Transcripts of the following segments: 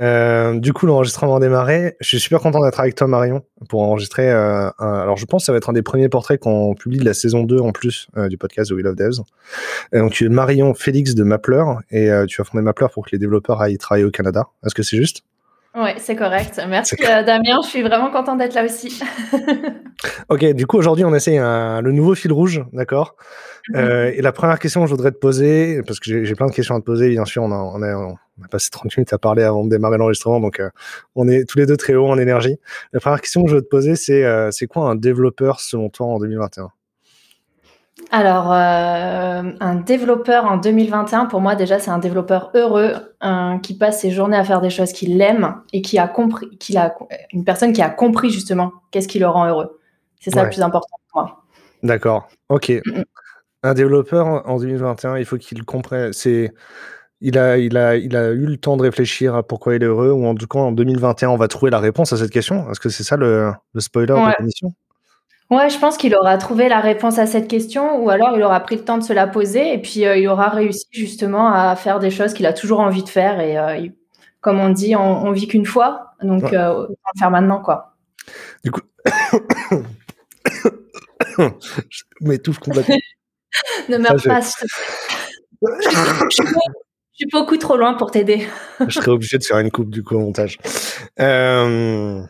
Euh, du coup, l'enregistrement a démarré. Je suis super content d'être avec toi, Marion, pour enregistrer. Euh, un... Alors, je pense que ça va être un des premiers portraits qu'on publie de la saison 2 en plus euh, du podcast The Wheel of Devs. Donc, tu es Marion Félix de Mappler et tu as fondé Mappler pour que les développeurs aillent travailler au Canada. Est-ce que c'est juste? Oui, c'est correct. Merci, Damien. Je suis vraiment content d'être là aussi. ok, du coup, aujourd'hui, on essaye un... le nouveau fil rouge, d'accord? Euh, et la première question que je voudrais te poser, parce que j'ai plein de questions à te poser, bien sûr, on a, on a, on a passé 30 minutes à parler avant de démarrer l'enregistrement, donc euh, on est tous les deux très haut en énergie. La première question que je veux te poser, c'est euh, c'est quoi un développeur selon toi en 2021 alors, euh, un développeur en 2021, pour moi déjà, c'est un développeur heureux, qui passe ses journées à faire des choses qu'il aime et qui a compris, qu'il a une personne qui a compris justement qu'est-ce qui le rend heureux. C'est ça Ouais. le plus important pour moi. D'accord, ok. Un développeur en 2021, il faut qu'il comprenne. C'est, il a, il a, il a eu le temps de réfléchir à pourquoi il est heureux, ou en tout cas en 2021, on va trouver la réponse à cette question. Est-ce que c'est ça le, le spoiler Ouais. de l'émission Ouais, je pense qu'il aura trouvé la réponse à cette question, ou alors il aura pris le temps de se la poser, et puis euh, il aura réussi justement à faire des choses qu'il a toujours envie de faire. Et euh, il- comme on dit, on, on vit qu'une fois, donc Ouais. euh, autant le faire maintenant, quoi. Du coup, je m'étouffe complètement. Ne meurs je- pas. Je, je suis beaucoup trop loin pour t'aider. je serais obligé de faire une coupe du coup au montage. Euh,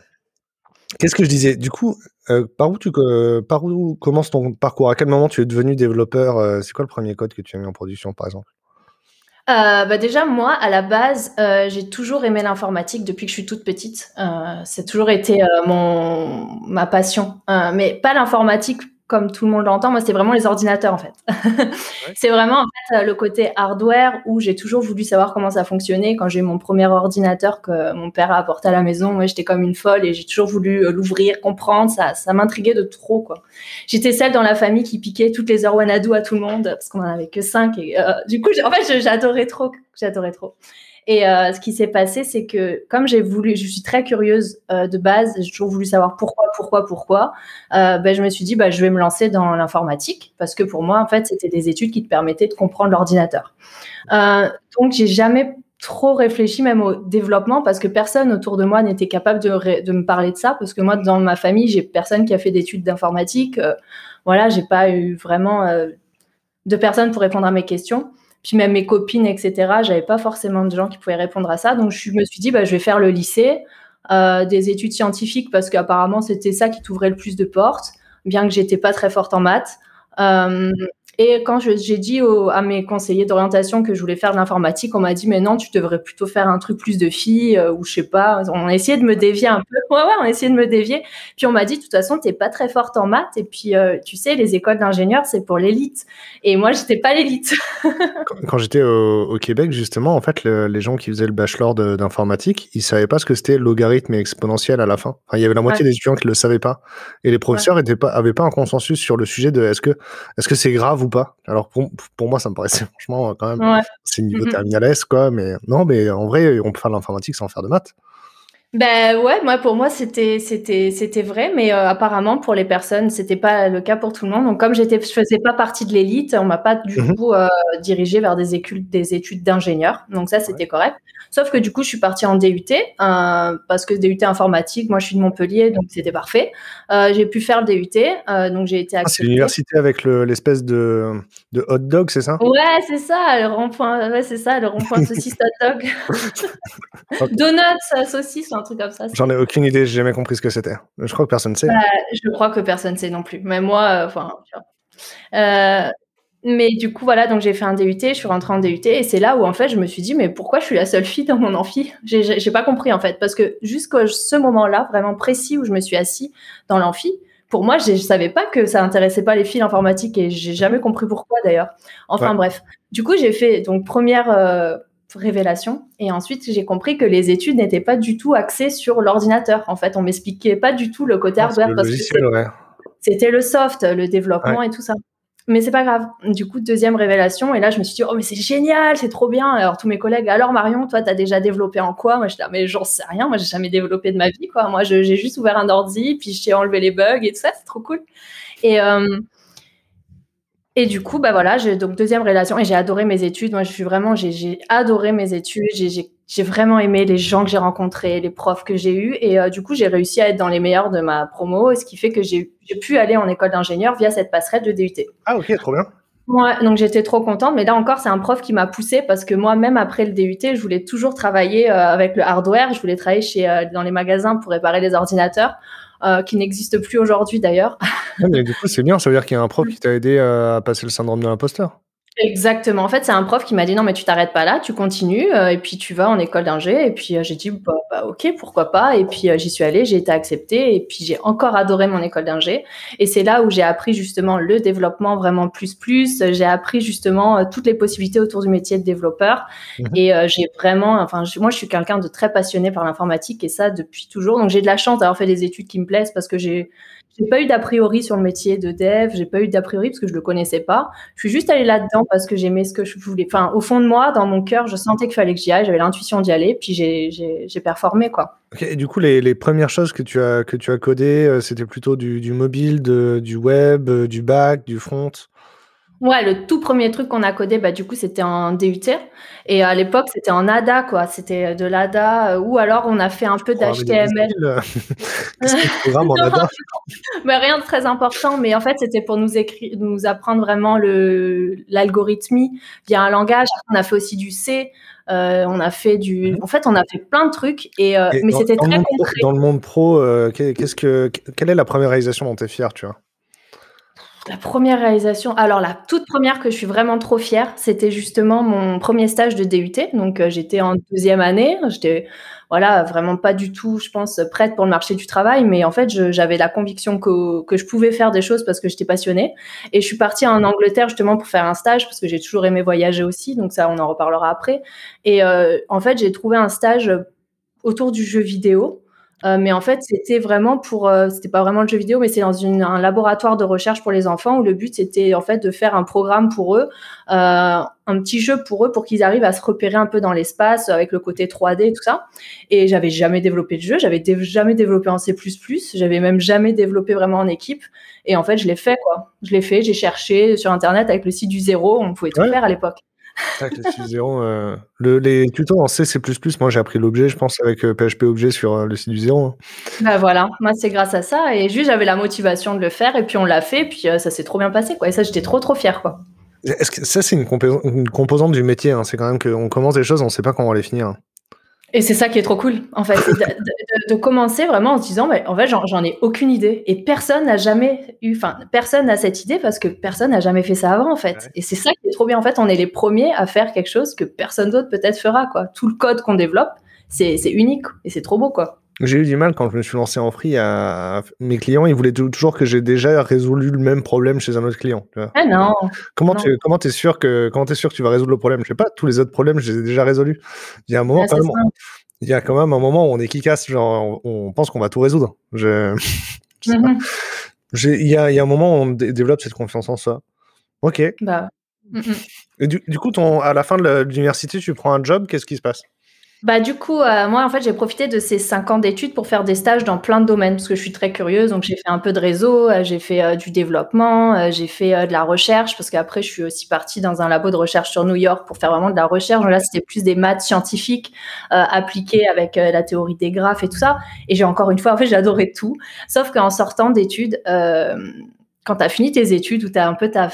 Qu'est-ce que je disais? Du coup, euh, par où tu euh, par où commence ton parcours? À quel moment tu es devenu développeur? Euh, C'est quoi le premier code que tu as mis en production, par exemple? Euh, bah déjà, moi, à la base, euh, j'ai toujours aimé l'informatique depuis que je suis toute petite. Euh, c'est toujours été mon ma passion, mais pas l'informatique comme tout le monde l'entend. Moi, c'était vraiment les ordinateurs en fait. C'est vraiment en fait euh, le côté hardware où j'ai toujours voulu savoir comment ça fonctionnait. Quand j'ai eu mon premier ordinateur que mon père a apporté à la maison, moi, j'étais comme une folle et j'ai toujours voulu euh, l'ouvrir, comprendre. Ça, ça m'intriguait de trop quoi. J'étais celle dans la famille qui piquait toutes les heures Wanadu à tout le monde parce qu'on en avait que cinq. Et euh, du coup, en fait, j'adorais trop, j'adorais trop. Et euh, ce qui s'est passé, c'est que comme j'ai voulu, je suis très curieuse euh, de base, j'ai toujours voulu savoir pourquoi, pourquoi, pourquoi. Euh, ben, je me suis dit, bah, je vais me lancer dans l'informatique parce que pour moi, en fait, c'était des études qui te permettaient de comprendre l'ordinateur. Donc, j'ai jamais trop réfléchi même au développement parce que personne autour de moi n'était capable de, me parler de ça parce que moi dans ma famille j'ai personne qui a fait d'études d'informatique voilà j'ai pas eu vraiment de personnes pour répondre à mes questions puis même mes copines etc j'avais pas forcément de gens qui pouvaient répondre à ça. Donc je me suis dit bah, je vais faire le lycée euh, des études scientifiques parce qu'apparemment c'était ça qui t'ouvrait le plus de portes bien que j'étais pas très forte en maths. Euh, et quand j'ai dit au- à mes conseillers d'orientation que je voulais faire de l'informatique, on m'a dit mais non, tu devrais plutôt faire un truc plus de filles euh, ou je sais pas. On a essayé de me dévier un peu. Ouais ouais, on a essayé de me dévier. Puis on m'a dit de toute façon t'es pas très forte en maths et puis euh, tu sais les écoles d'ingénieurs c'est pour l'élite. Et moi j'étais pas l'élite. Quand, quand j'étais au, au Québec, justement, en fait, le- les gens qui faisaient le bachelor d'informatique, ils savaient pas ce que c'était logarithme et exponentiel à la fin. Enfin, il y avait la moitié des étudiants qui le savaient pas, et les professeurs étaient pas, avaient pas un consensus sur le sujet de est-ce que est-ce que c'est grave ou pas. Alors pour, pour moi, ça me paraissait franchement quand même, Ouais. c'est niveau Mhm. terminal S quoi, mais non, mais en vrai, on peut faire l'informatique sans faire de maths. Ben ouais, moi pour moi c'était c'était c'était vrai, mais euh, apparemment pour les personnes c'était pas le cas pour tout le monde. Donc comme j'étais je faisais pas partie de l'élite, on m'a pas du Mhm. coup euh, dirigé vers des études des études d'ingénieur. Donc ça c'était correct. Sauf que du coup je suis partie en DUT euh, parce que DUT informatique, moi je suis de Montpellier donc c'était parfait. J'ai pu faire le DUT, donc j'ai été Ah, c'est l'université avec le- l'espèce de, de hot dog, c'est ça? Ouais, c'est ça, le rond-point, ouais, c'est ça, le rond-point saucisse hot dog. Donuts saucisse un truc comme ça. J'en ai aucune idée, j'ai jamais compris ce que c'était. Je crois que personne sait. Bah, je crois que personne sait non plus. Mais moi, euh, enfin. Euh, mais du coup, voilà, donc j'ai fait un DUT, je suis rentrée en DUT, et c'est là où en fait je me suis dit, mais pourquoi je suis la seule fille dans mon amphi? J'ai- pas compris en fait, parce que jusqu'à ce moment-là, vraiment précis où je me suis assise dans l'amphi, pour moi, je savais pas que ça intéressait pas les filles l'informatique, et j'ai jamais compris pourquoi d'ailleurs. Enfin Ouais. bref, du coup, j'ai fait donc première euh, révélation, et ensuite j'ai compris que les études n'étaient pas du tout axées sur l'ordinateur. En fait, on m'expliquait pas du tout le côté Ah, hardware parce que ouais. c'était le soft, le développement et tout ça. Mais c'est pas grave. Du coup, deuxième révélation, et là, je me suis dit, oh, mais c'est génial, c'est trop bien. Alors, tous mes collègues, alors Marion, toi, t'as déjà développé en quoi? Moi, je dis, ah, mais j'en sais rien, moi, j'ai jamais développé de ma vie, quoi. Moi, je- j'ai juste ouvert un ordi, puis j'ai enlevé les bugs et tout ça, c'est trop cool. Et, euh, et du coup, bah voilà, j'ai donc deuxième révélation, et j'ai adoré mes études. Moi, je suis vraiment, j'ai adoré mes études, j'ai- vraiment aimé les gens que j'ai rencontrés, les profs que j'ai eus. Et du coup, j'ai réussi à être dans les meilleurs de ma promo, ce qui fait que j'ai pu aller en école d'ingénieur via cette passerelle de DUT. Ah, ok, trop bien. Ouais, donc j'étais trop contente. Mais là encore, c'est un prof qui m'a poussée parce que moi, même après le DUT, je voulais toujours travailler avec le hardware. Je voulais travailler chez, dans les magasins pour réparer les ordinateurs. Euh, qui n'existe plus aujourd'hui d'ailleurs. mais du coup, c'est bien, ça veut dire qu'il y a un prof qui t'a aidé à passer le syndrome de l'imposteur. Exactement. En fait, c'est un prof qui m'a dit non, mais tu t'arrêtes pas là, tu continues euh, et puis tu vas en école d'ingé. Et puis euh, j'ai dit bah, bah, ok, pourquoi pas. Et puis euh, j'y suis allée, j'ai été acceptée et puis j'ai encore adoré mon école d'ingé. Et c'est là où j'ai appris justement le développement vraiment plus plus. J'ai appris justement toutes les possibilités autour du métier de développeur. Mhm. Et j'ai vraiment, enfin moi je suis quelqu'un de très passionné par l'informatique et ça depuis toujours. Donc j'ai de la chance d'avoir fait des études qui me plaisent parce que j'ai j'ai pas eu d'a priori sur le métier de dev, j'ai pas eu d'a priori parce que je le connaissais pas. Je suis juste allée là-dedans parce que j'aimais ce que je voulais. Enfin, au fond de moi, dans mon cœur, je sentais qu'il fallait que j'y aille, j'avais l'intuition d'y aller, puis j'ai performé, quoi. et du coup, les, les, premières choses que tu as, que tu as codées, euh, c'était plutôt du, du mobile, de, du web, euh, du back, du front? Ouais, le tout premier truc qu'on a codé, bah, du coup, c'était en DUT. Et à l'époque, c'était en ADA, quoi. C'était de l'ADA, euh, ou alors on a fait un peu d'HTML. programme en ADA mais Rien de très important, mais en fait, c'était pour nous, écrire, nous apprendre vraiment l'algorithmie via un langage. On a fait aussi du C. Euh, on a fait du. Mhm. En fait, on a fait plein de trucs, et, euh, mais c'était très. Dans le monde pro, qu'est-ce que, quelle est la première réalisation dont tu es fier, tu vois? La première réalisation, alors la toute première que je suis vraiment trop fière, c'était justement mon premier stage de DUT. Donc euh, j'étais en deuxième année, j'étais voilà vraiment pas du tout, je pense, prête pour le marché du travail, mais en fait j'avais la conviction que, que je pouvais faire des choses parce que j'étais passionnée. Et je suis partie en Angleterre justement pour faire un stage parce que j'ai toujours aimé voyager aussi, donc ça on en reparlera après. Et euh, en fait j'ai trouvé un stage autour du jeu vidéo. Euh, mais en fait, c'était vraiment pour, euh, c'était pas vraiment le jeu vidéo, mais c'est dans une, un laboratoire de recherche pour les enfants où le but c'était en fait de faire un programme pour eux, euh, un petit jeu pour eux pour qu'ils arrivent à se repérer un peu dans l'espace avec le côté 3D et tout ça. Et j'avais jamais développé de jeu, j'avais jamais développé en C++, j'avais même jamais développé vraiment en équipe. Et en fait, je l'ai fait quoi. Je l'ai fait, j'ai cherché sur internet avec le site du zéro, on pouvait tout faire à l'époque. Euh, le, les tutos en C, C++, moi j'ai appris l'objet, je pense, avec PHP euh, Objet sur euh, le site du zéro. Hein. Bah voilà, moi c'est grâce à ça. Et juste j'avais la motivation de le faire, et puis on l'a fait, puis ça s'est trop bien passé, quoi. Et ça, j'étais trop trop fière, quoi. Est-ce que ça, c'est une, une, composante du métier hein. C'est quand même qu'on commence des choses, on ne sait pas quand on va les finir. Hein. Et c'est ça qui est trop cool, en fait, de, commencer vraiment en se disant, mais en fait, j'en ai aucune idée. Et personne n'a jamais eu, enfin, personne n'a cette idée parce que personne n'a jamais fait ça avant, en fait. Et c'est ça qui est trop bien. En fait, on est les premiers à faire quelque chose que personne d'autre peut-être fera, quoi. Tout le code qu'on développe, c'est unique et c'est trop beau, quoi. J'ai eu du mal quand je me suis lancé en free à mes clients, ils voulaient toujours que j'ai déjà résolu le même problème chez un autre client. ah non. Comment tu comment es sûr que comment es sûr que tu vas résoudre le problème? Je sais pas, tous les autres problèmes, je les ai déjà résolus. Il y a un moment quand même, il y a quand même un moment où on est qui genre on, pense qu'on va tout résoudre. Je, mhm. il y a, y a un moment où on développe cette confiance en soi. Ok. Bah. Et du, du, coup, ton, à la fin de l'université, tu prends un job, qu'est-ce qui se passe? Bah du coup, euh, moi en fait j'ai profité de ces cinq ans d'études pour faire des stages dans plein de domaines parce que je suis très curieuse. Donc j'ai fait un peu de réseau, euh, j'ai fait euh, du développement, j'ai fait de la recherche parce qu'après je suis aussi partie dans un labo de recherche sur New York pour faire vraiment de la recherche. là c'était plus des maths scientifiques appliquées avec la théorie des graphes et tout ça. Et j'ai encore une fois en fait j'adorais tout, sauf qu'en sortant d'études, quand tu as fini tes études ou tu as un peu ta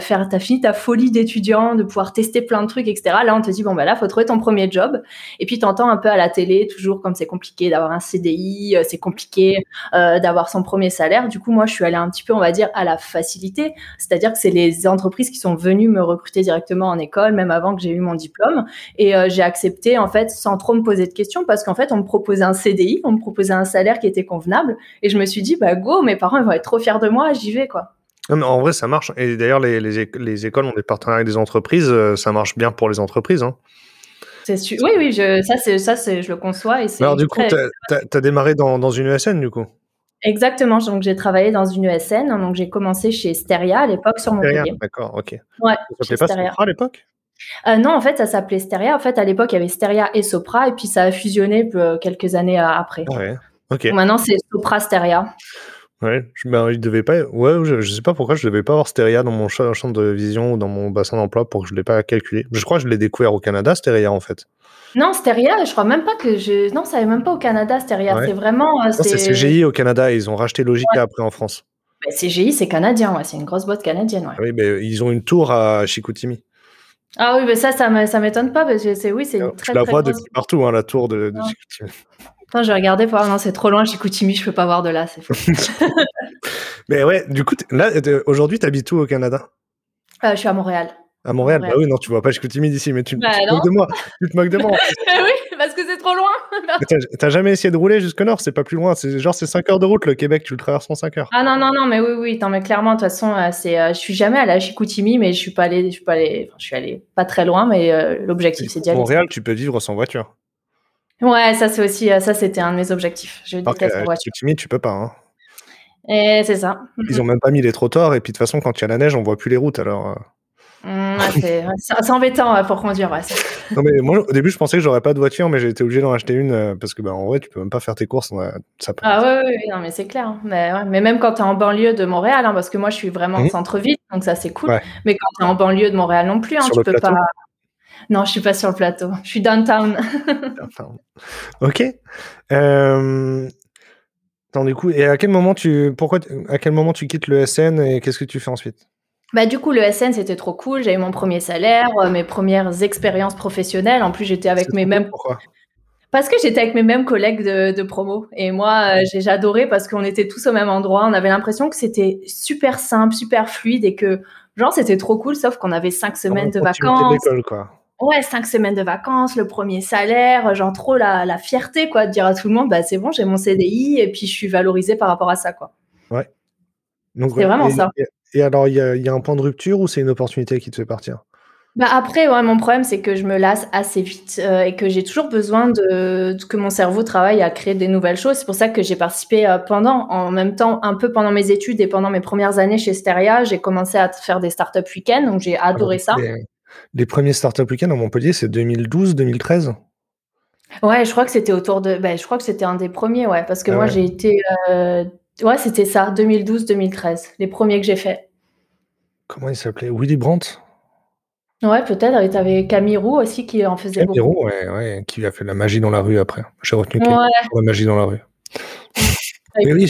t'as as fini ta folie d'étudiant, de pouvoir tester plein de trucs, etc. Là, on te dit bon bah là, faut trouver ton premier job. Et puis t'entends un peu à la télé toujours comme c'est compliqué d'avoir un CDI, euh, c'est compliqué euh, d'avoir son premier salaire. Du coup, moi, je suis allée un petit peu, on va dire, à la facilité, c'est-à-dire que c'est les entreprises qui sont venues me recruter directement en école, même avant que j'ai eu mon diplôme. Et euh, j'ai accepté en fait sans trop me poser de questions parce qu'en fait, on me proposait un CDI, on me proposait un salaire qui était convenable. Et je me suis dit bah go, mes parents ils vont être trop fiers de moi, j'y vais quoi en vrai, ça marche. Et d'ailleurs, les, les, écoles ont des partenariats avec des entreprises. Euh, ça marche bien pour les entreprises. Hein. C'est Oui, oui, je, ça, c'est, ça c'est, je le conçois. Et Alors, du coup, tu as, démarré dans, dans, une ESN, du coup? Exactement. Donc, j'ai travaillé dans une ESN. Donc, j'ai commencé chez Steria à l'époque sur Montpellier. D'accord, ok. Ouais, ça s'appelait pas Sopra à l'époque? Euh, non, en fait, ça s'appelait Steria. En fait, à l'époque, il y avait Steria et Sopra, et puis ça a fusionné quelques années après. Ouais, ok. maintenant, c'est Sopra Steria. Ouais, je, ben, il devait pas. Ouais, je, sais pas pourquoi je devais pas avoir Steria dans mon champ, de vision ou dans mon bassin d'emploi pour que je l'ai pas calculé. Je crois que je l'ai découvert au Canada, Steria en fait. Non, Steria, je crois même pas que je. Non, ça n'est même pas au Canada, Steria. C'est vraiment. Euh, c'est CGI au Canada. Ils ont racheté Logica après en France. Bah, CGI, c'est canadien, ouais. C'est une grosse boîte canadienne, ouais. Oui, mais ils ont une tour à Chicoutimi. Ah oui, mais ça, ça m'étonne pas parce que c'est oui, c'est une très. Je la vois depuis partout, hein, la tour de, de Chicoutimi. Attends, je vais regarder pour non, c'est trop loin, Chicoutimi, je peux pas voir de là, c'est faux. mais ouais, du coup, là, aujourd'hui, tu habites où au Canada? Euh, Je suis à Montréal. À Montréal, Bah oui, non, tu vois pas Chicoutimi d'ici, mais tu, bah tu te moques de moi. Tu te moques de moi. oui, parce que c'est trop loin. T'as jamais essayé de rouler jusqu'au nord, c'est pas plus loin. C'est genre c'est 5 heures de route, le Québec, tu le traverses en 5 heures. Ah non, non, non, mais oui, oui, non, mais clairement, de toute façon, euh, c'est, euh, je suis jamais allée à Chicoutimi, mais je suis pas allée, je suis pas allée, je suis allée pas très loin, mais euh, l'objectif, c'est d'y aller. Montréal, tu peux vivre sans voiture. Ouais, ça c'est aussi, ça c'était un de mes objectifs. Je déteste la voiture. Chicoutimi, tu peux pas, hein. Et c'est ça. Ils ont même pas mis les trottoirs, et puis de toute façon, quand il y a la neige, on voit plus les routes, alors. Mmh, c'est embêtant pour conduire. Ouais. Non, mais moi, au début, je pensais que j'aurais pas de voiture, mais j'ai été obligé d'en acheter une euh, parce que, bah, en vrai, tu peux même pas faire tes courses. ça ah ouais, ouais, non, mais c'est clair. Hein. Mais, mais, même quand tu es en banlieue de Montréal, hein, parce que moi, je suis vraiment en mmh. centre-ville, donc ça, c'est cool. Mais quand tu es en banlieue de Montréal non plus, hein, tu peux pas. Non, je suis pas sur le plateau. Je suis downtown. ok. Euh... Attends, du coup, et à quel moment tu, pourquoi, à quel moment tu quittes le SN et qu'est-ce que tu fais ensuite? Bah, du coup, le SN, c'était trop cool. J'ai eu mon premier salaire, euh, mes premières expériences professionnelles. En plus, j'étais avec mes mêmes. Pourquoi? Parce que j'étais avec mes mêmes collègues de, promo. Et moi, euh, j'ai adoré parce qu'on était tous au même endroit. On avait l'impression que c'était super simple, super fluide et que, genre, c'était trop cool, sauf qu'on avait cinq semaines de vacances. quoi. Ouais, cinq semaines de vacances, le premier salaire, genre trop la, la fierté, quoi, de dire à tout le monde, bah, c'est bon, j'ai mon CDI et puis je suis valorisée par rapport à ça, quoi. Ouais. C'est vraiment ça. Et alors, il y, a, un point de rupture ou c'est une opportunité qui te fait partir? Bah après, ouais, mon problème, c'est que je me lasse assez vite euh, et que j'ai toujours besoin de, que mon cerveau travaille à créer des nouvelles choses. C'est pour ça que j'ai participé euh, pendant, en même temps, un peu pendant mes études et pendant mes premières années chez Steria, j'ai commencé à faire des startup week-ends, donc j'ai adoré ça. Les, premiers startup week-ends à Montpellier, c'est 2012, 2013 Ouais, je crois que c'était autour de. Ben, je crois que c'était un des premiers, ouais, parce que ah moi, j'ai été. Euh, Ouais, c'était ça, 2012-2013, les premiers que j'ai faits. Comment il s'appelait? Willy Brandt? Ouais, peut-être. Et t'avais Camille Roux aussi qui en faisait Camille Roux, ouais, ouais, qui a fait la magie dans la rue après. J'ai retenu la magie dans la rue. oui,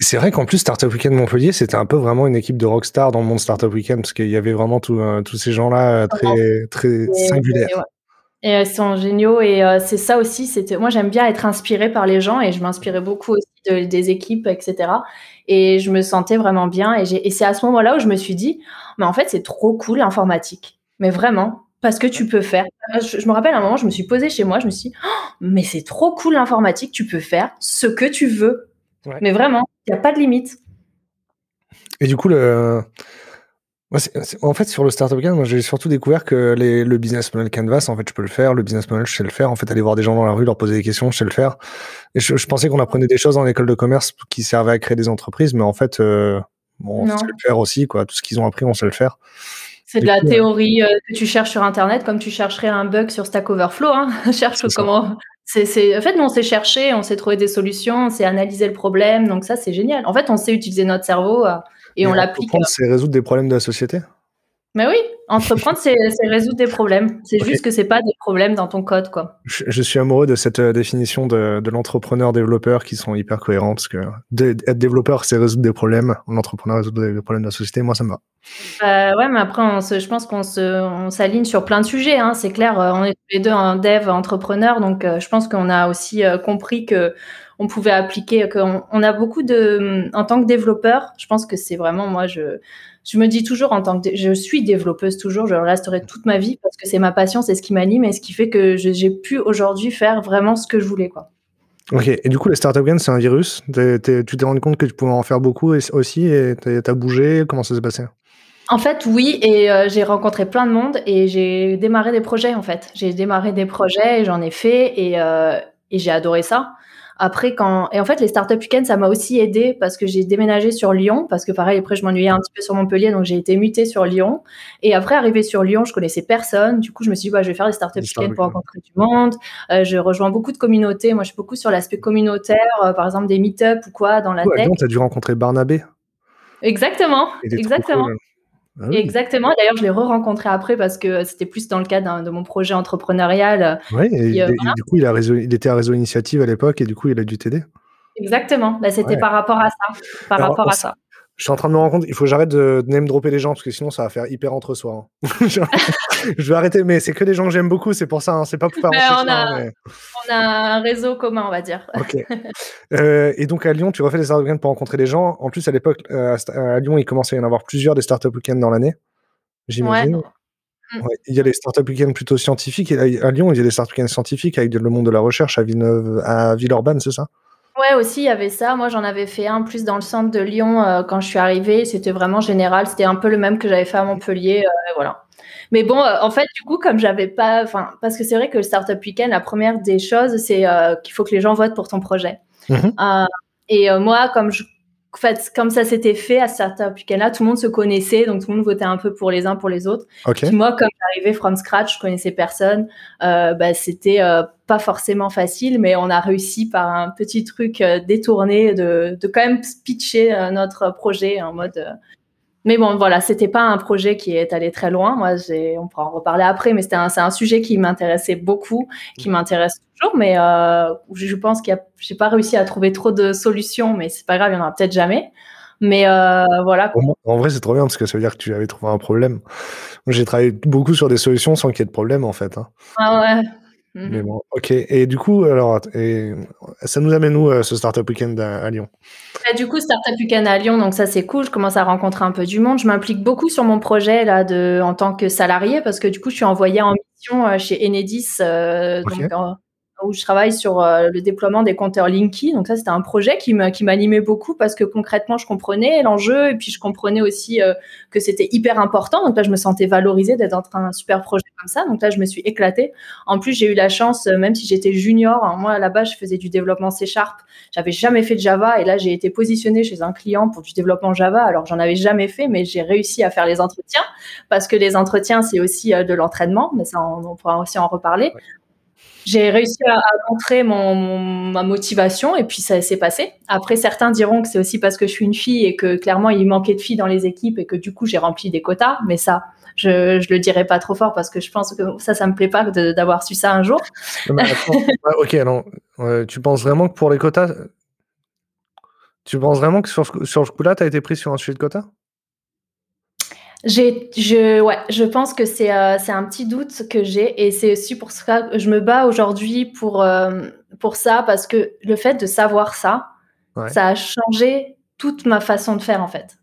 c'est vrai qu'en plus, Startup Weekend Montpellier, c'était un peu vraiment une équipe de rockstar dans le monde Startup Weekend, parce qu'il y avait vraiment euh, tous ces gens-là euh, très, très singuliers. Et elles sont géniaux. Et euh, c'est ça aussi. C'était moi, j'aime bien être inspirée par les gens et je m'inspirais beaucoup aussi des équipes, etc. Et je me sentais vraiment bien. Et, et c'est à ce moment-là où je me suis dit, mais en fait, c'est trop cool l'informatique. Mais vraiment, parce que tu peux faire. Je, me rappelle un moment, je me suis posée chez moi, je me suis dit, oh, mais c'est trop cool l'informatique, tu peux faire ce que tu veux. Mais vraiment, il n'y a pas de limite. Et du coup, le, en fait, sur le Startup Canvas, j'ai surtout découvert que le business model Canvas, en fait, je peux le faire. Le business model, je sais le faire. En fait, aller voir des gens dans la rue, leur poser des questions, je sais le faire. Et je, pensais qu'on apprenait des choses en école de commerce qui servaient à créer des entreprises, mais en fait, euh, bon, on sait le faire aussi, quoi. Tout ce qu'ils ont appris, on sait le faire. C'est de la théorie euh, que tu cherches sur Internet, comme tu chercherais un bug sur Stack Overflow. Hein. Cherche comment. C'est, En fait, nous, on sait chercher, on sait trouver des solutions, on sait analyser le problème. Donc ça, c'est génial. En fait, on sait utiliser notre cerveau. Euh, et on l'applique. Entreprendre, c'est résoudre des problèmes de la société Mais oui, entreprendre, c'est résoudre des problèmes. C'est juste que c'est pas des problèmes dans ton code, quoi. Je, suis amoureux de cette euh, définition de, l'entrepreneur-développeur qui sont hyper cohérents parce que être développeur, c'est résoudre des problèmes. L'entrepreneur résoudre des problèmes de la société. Moi, ça me va. Euh, ouais, mais après, je pense qu'on s'aligne sur plein de sujets. Hein. C'est clair, euh, on est tous les deux un dev entrepreneur, donc je pense qu'on a aussi compris que on pouvait appliquer. qu'on on a beaucoup de, en tant que développeur, je pense que c'est vraiment moi, je, je me dis toujours en tant que, je suis développeuse toujours, je resterai toute ma vie parce que c'est ma passion, c'est ce qui m'anime et ce qui fait que j'ai pu aujourd'hui faire vraiment ce que je voulais, quoi. Ok, et du coup, les Startup c'est un virus. tu t'es rendu compte que tu pouvais en faire beaucoup aussi et t'as bougé. Comment ça s'est passé? En fait, oui, et euh, j'ai rencontré plein de monde et j'ai démarré des projets en fait. J'ai démarré des projets et j'en ai fait et, euh, et j'ai adoré ça. Après, quand et en fait, les startup weekends, ça m'a aussi aidé parce que j'ai déménagé sur Lyon parce que pareil, après, je m'ennuyais un petit peu sur Montpellier, donc j'ai été mutée sur Lyon. Et après, arrivé sur Lyon, je connaissais personne. Du coup, je me suis dit, bah, je vais faire les startup weekends pour rencontrer du monde. Euh, je rejoins beaucoup de communautés. Moi, je suis beaucoup sur l'aspect communautaire, euh, par exemple des meet-up ou quoi dans la Ouais, tech. Lyon, tu as dû rencontrer Barnabé. Exactement, exactement. cool. Ah oui. Exactement. D'ailleurs, je l'ai re-rencontré après parce que c'était plus dans le cadre de mon projet entrepreneurial. Ouais, et, euh, et du coup, il, a réseau- il était à Réseau Initiative à l'époque et du coup, il a dû t'aider. Exactement. Bah, c'était Ouais. par rapport à ça. Par Alors, rapport à ça. Je suis en train de me rendre compte, il faut que j'arrête de name dropper les gens parce que sinon ça va faire hyper entre soi. hein. je vais arrêter, mais c'est que des gens que j'aime beaucoup, c'est pour ça, hein, c'est pas pour faire entre on a- hein, mais- On a un réseau commun, on va dire. Ok. Euh, et donc à Lyon, tu refais des startup weekends pour rencontrer des gens. En plus, à l'époque, euh, à Lyon, il commençait à y en avoir plusieurs des startup weekends dans l'année. J'imagine. Ouais. Mm. Ouais, Il y a les startup weekends plutôt scientifiques. Et à Lyon, il y a des startup weekends scientifiques avec le monde de la recherche à Villeneuve, à Villeurbanne, c'est ça? Ouais, aussi, il y avait ça. Moi, j'en avais fait un plus dans le centre de Lyon euh, quand je suis arrivée. C'était vraiment général. C'était un peu le même que j'avais fait à Montpellier. euh, voilà. Mais bon, euh, en fait, du coup, comme j'avais pas. Enfin, parce que c'est vrai que le Startup Weekend, la première des choses, c'est qu'il faut que les gens votent pour ton projet. Mhm. Et moi, comme je. En fait, comme ça s'était fait à ce Startup Weekend-là, tout le monde se connaissait, donc tout le monde votait un peu pour les uns pour les autres. Ok. Puis moi, comme j'arrivais from scratch, je connaissais personne, euh, bah, c'était euh, pas forcément facile, mais on a réussi par un petit truc euh, détourné de, de quand même pitcher euh, notre projet en mode. Mais bon, voilà, c'était pas un projet qui est allé très loin. Moi, j'ai, on pourra en reparler après, mais c'était un, c'est un sujet qui m'intéressait beaucoup, qui m'intéresse toujours, mais euh, je pense qu'il y a, j'ai pas réussi à trouver trop de solutions, mais c'est pas grave, il y en aura peut-être jamais. Mais euh, voilà. En vrai, c'est trop bien parce que ça veut dire que tu avais trouvé un problème. J'ai travaillé beaucoup sur des solutions sans qu'il y ait de problème en fait. hein. Ah ouais. Mhm. Mais bon, ok. Et du coup, alors, et ça nous amène où euh, ce startup weekend à, à Lyon? Bah, du coup, Startup Weekend à Lyon, donc ça c'est cool. Je commence à rencontrer un peu du monde. Je m'implique beaucoup sur mon projet là de en tant que salarié parce que du coup, je suis envoyée en mission euh, chez Enedis, euh, donc, où je travaille sur euh, le déploiement des compteurs Linky. Donc ça, c'était un projet qui m'animait beaucoup parce que concrètement, je comprenais l'enjeu et puis je comprenais aussi euh, que c'était hyper important. Donc là, je me sentais valorisée d'être dans un super projet comme ça. Donc là, je me suis éclatée. En plus, j'ai eu la chance, euh, même si j'étais junior, hein, moi là-bas, je faisais du développement C Sharp. J'avais jamais fait de Java et là, j'ai été positionnée chez un client pour du développement Java. Alors, j'en avais jamais fait, mais j'ai réussi à faire les entretiens parce que les entretiens, c'est aussi de l'entraînement, mais ça, on, pourra aussi en reparler. J'ai réussi à, à montrer mon, mon- ma motivation et puis ça s'est passé. Après, certains diront que c'est aussi parce que je suis une fille et que clairement il manquait de filles dans les équipes et que du coup j'ai rempli des quotas. Mais ça, je, je le dirai pas trop fort parce que je pense que ça, ça me plaît pas d'avoir su ça un jour. Non, attends. Ok, alors, euh, tu penses vraiment que pour les quotas, tu penses vraiment que sur, ce- sur ce coup-là, tu as été pris sur un sujet de quotas? J'ai, je, ouais, je pense que c'est, euh, c'est un petit doute que j'ai et c'est aussi pour ça que je me bats aujourd'hui pour, euh, pour ça parce que le fait de savoir ça, Ouais. ça a changé toute ma façon de faire en fait.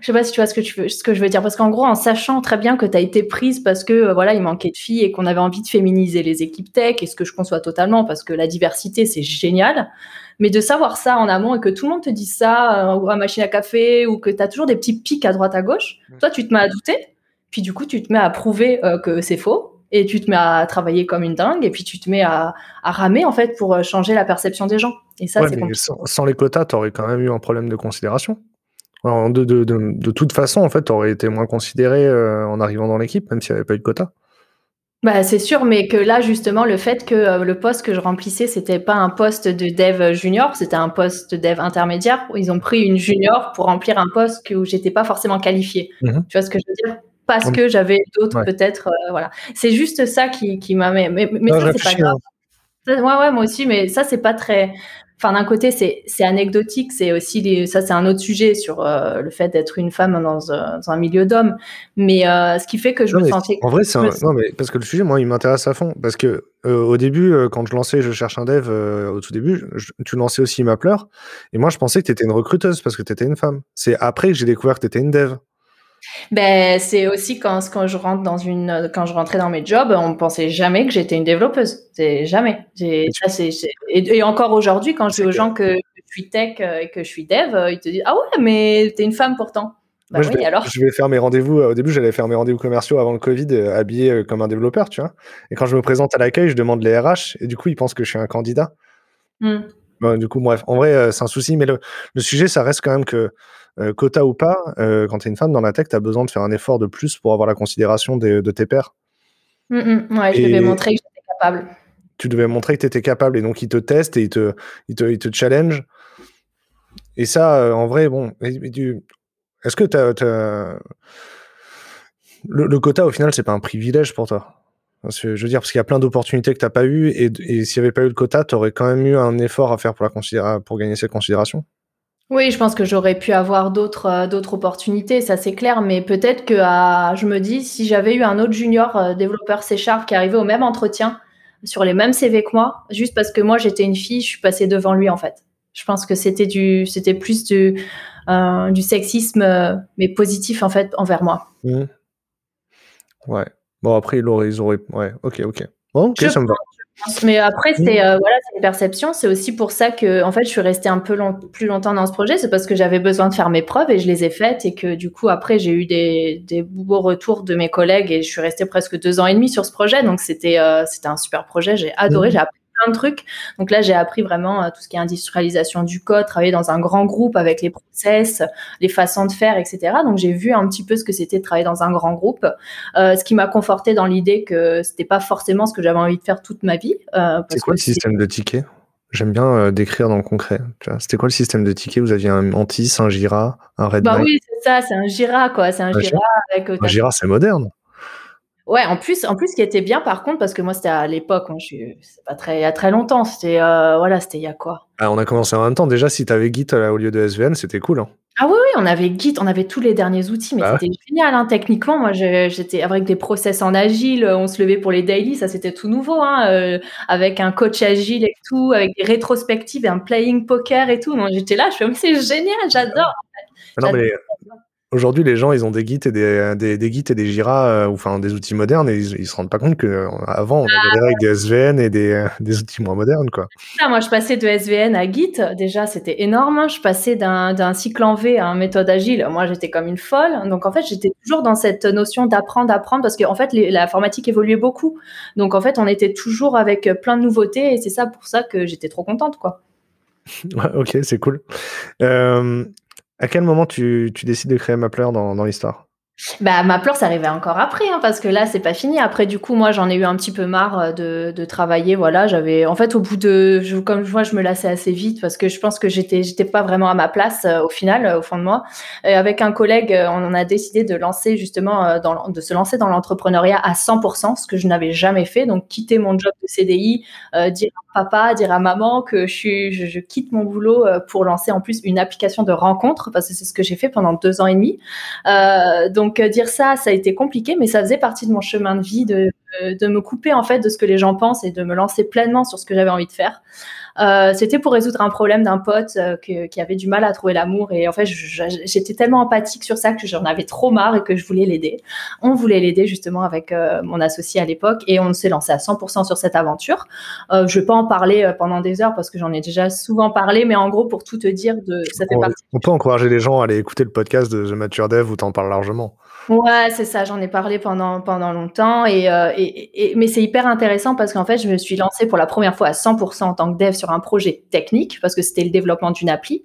Je sais pas si tu vois ce que, tu veux, ce que je veux dire parce qu'en gros, en sachant très bien que tu as été prise parce que euh, voilà, il manquait de filles et qu'on avait envie de féminiser les équipes tech et ce que je conçois totalement parce que la diversité c'est génial. Mais de savoir ça en amont et que tout le monde te dise ça euh, ou à machine à café ou que tu as toujours des petits pics à droite à gauche, toi tu te mets à douter, puis du coup tu te mets à prouver euh, que c'est faux et tu te mets à travailler comme une dingue et puis tu te mets à, à ramer en fait pour euh, changer la perception des gens. Et ça Ouais, c'est sans, sans les quotas, tu aurais quand même eu un problème de considération. Alors, de, de, de, de toute façon, en fait, tu aurais été moins considéré euh, en arrivant dans l'équipe, même s'il n'y avait pas eu de quotas. Bah, c'est sûr, mais que là, justement, le fait que euh, le poste que je remplissais, c'était pas un poste de dev junior, c'était un poste de dev intermédiaire. Ils ont pris une junior pour remplir un poste que, où j'étais pas forcément qualifiée. Mhm. Tu vois ce que je veux dire? Parce que j'avais d'autres, Ouais. peut-être, euh, voilà. C'est juste ça qui, qui m'a, mais, mais, mais Non, ça, c'est pas grave. hein. Ouais, ouais, moi aussi, mais ça, c'est pas très. Enfin, d'un côté, c'est c'est anecdotique, c'est aussi ça, c'est un autre sujet sur euh, le fait d'être une femme dans, un- dans un milieu d'hommes. Mais euh, ce qui fait que je Non, me sentais. En vrai, c'est un- non, mais parce que le sujet, moi, il m'intéresse à fond. Parce que euh, au début, euh, quand je lançais, je cherche un dev euh, au tout début, je- tu lançais aussi ma pleure. Et moi, je pensais que tu étais une recruteuse parce que tu étais une femme. C'est après que j'ai découvert que tu étais une dev. Ben, c'est aussi quand, quand je rentre dans une, quand je rentrais dans mes jobs, on pensait jamais que j'étais une développeuse. C'est jamais. Et et, et encore aujourd'hui, quand je dis aux gens que je suis tech euh, et que je suis dev, euh, ils te disent, ah ouais, mais t'es une femme pourtant. Bah Moi, je, oui, vais, alors? je vais faire mes rendez-vous. euh, Au début, j'allais faire mes rendez-vous commerciaux avant le Covid, habillé comme un développeur, tu vois. Et quand je me présente à l'accueil, je demande les RH. Et du coup, ils pensent que je suis un candidat. Mmh. du coup, bref, en vrai, c'est un souci, mais le, sujet, ça reste quand même que, quota ou pas, quand tu es une femme dans la tech, tu as besoin de faire un effort de plus pour avoir la considération de, tes pairs. Mmh, ouais, je devais montrer que j'étais capable. Tu devais montrer que tu étais capable, et donc ils te testent et ils te, ils te, ils te challenge. Et ça, en vrai, bon, est-ce que tu as, le, quota, au final, c'est pas un privilège pour toi? je veux dire, parce qu'il y a plein d'opportunités que tu n'as pas eues, et, s'il n'y avait pas eu le quota, tu aurais quand même eu un effort à faire pour, la pour gagner cette considération. Oui, je pense que j'aurais pu avoir d'autres euh, d'autres opportunités, ça c'est clair, mais peut-être que je me dis, si j'avais eu un autre junior euh, développeur C Sharp qui arrivait au même entretien, sur les mêmes CV que moi, juste parce que moi j'étais une fille, je suis passée devant lui en fait. Je pense que c'était du, c'était plus du, euh, du sexisme, mais positif en fait envers moi. Mmh. Ouais. Bon, après, ils auraient. Ils auraient... Ouais, ok, ok. Bon, ok, ça me va. Mais après, c'est euh, voilà, c'est une perception. C'est aussi pour ça que, en fait, je suis restée un peu plus longtemps dans ce projet. C'est parce que j'avais besoin de faire mes preuves et je les ai faites et que du coup, après, j'ai eu des, des beaux retours de mes collègues et je suis restée presque deux ans et demi sur ce projet. Donc, c'était euh, c'était un super projet. J'ai adoré. J'ai appris de trucs. Donc là, j'ai appris vraiment euh, tout ce qui est industrialisation du code, travailler dans un grand groupe avec les process, les façons de faire, etc. Donc j'ai vu un petit peu ce que c'était de travailler dans un grand groupe, euh, ce qui m'a conforté dans l'idée que c'était pas forcément ce que j'avais envie de faire toute ma vie. Euh, c'est quoi le système de tickets? J'aime bien décrire dans le concret. C'était quoi le système de tickets? Vous aviez un Mantis, un Jira, un Red Bah oui, c'est ça, c'est un Jira quoi. C'est un, Jira, avec. Un Jira, c'est moderne. Ouais, en plus, en plus, ce qui était bien, par contre, parce que moi, c'était à l'époque, hein, je c'est pas très, il y a très longtemps, c'était, euh, voilà, c'était il y a quoi? Ah, On a commencé en même temps. Déjà, si tu avais Git euh, au lieu de SVN, c'était cool. Hein. Ah oui, oui, on avait Git, on avait tous les derniers outils, mais bah c'était génial, hein, techniquement. Moi, j'étais avec des process en agile, on se levait pour les daily, ça c'était tout nouveau, hein, euh, avec un coach agile et tout, avec des rétrospectives et un playing poker et tout. J'étais là, je me c'est génial, j'adore. Non, mais Aujourd'hui, les gens, ils ont des Git et des, des, des Git et des Jira, euh, enfin des outils modernes, et ils, se rendent pas compte qu'avant, on avait avec des SVN et des, des outils moins modernes, quoi. moi, je passais de SVN à Git. Déjà, c'était énorme. Je passais d'un cycle en V à un méthode agile. Moi, j'étais comme une folle. Donc, en fait, j'étais toujours dans cette notion d'apprendre, d'apprendre, parce qu'en en fait, l'informatique évoluait beaucoup. Donc, en fait, on était toujours avec plein de nouveautés, et c'est ça pour ça que j'étais trop contente, quoi. ok, c'est cool. Euh, à quel moment tu, décides de créer Mapler dans, dans l'histoire? Bah, ma pleure, ça arrivait encore après, hein, parce que là, c'est pas fini. Après, du coup, moi, j'en ai eu un petit peu marre euh, de, de travailler. Voilà, j'avais, en fait, au bout de, je, comme je vois, je me lassais assez vite parce que je pense que j'étais, j'étais pas vraiment à ma place euh, au final, euh, au fond de moi. Et avec un collègue, on en a décidé de lancer justement, dans, de se lancer dans l'entrepreneuriat à 100%, ce que je n'avais jamais fait. Donc, quitter mon job de CDI, dire à papa, dire à maman que je suis, je, je, quitte mon boulot pour lancer en plus une application de rencontre, parce que c'est ce que j'ai fait pendant deux ans et demi. donc donc euh, dire ça, ça a été compliqué, mais ça faisait partie de mon chemin de vie de, de me couper en fait de ce que les gens pensent et de me lancer pleinement sur ce que j'avais envie de faire. Euh, c'était pour résoudre un problème d'un pote euh, qui avait du mal à trouver l'amour et en fait j'étais tellement empathique sur ça que j'en avais trop marre et que je voulais l'aider. On voulait l'aider justement avec mon associé à l'époque et on s'est lancé à 100% sur cette aventure. je vais pas en parler pendant des heures parce que j'en ai déjà souvent parlé, mais en gros pour tout te dire de ça fait on, partie. On peut encourager les gens à aller écouter le podcast de The Mature Dev où t'en parles largement. Ouais, c'est ça. J'en ai parlé pendant pendant longtemps et, euh, et, et mais c'est hyper intéressant parce qu'en fait, je me suis lancée pour la première fois à 100% en tant que dev sur un projet technique parce que c'était le développement d'une appli.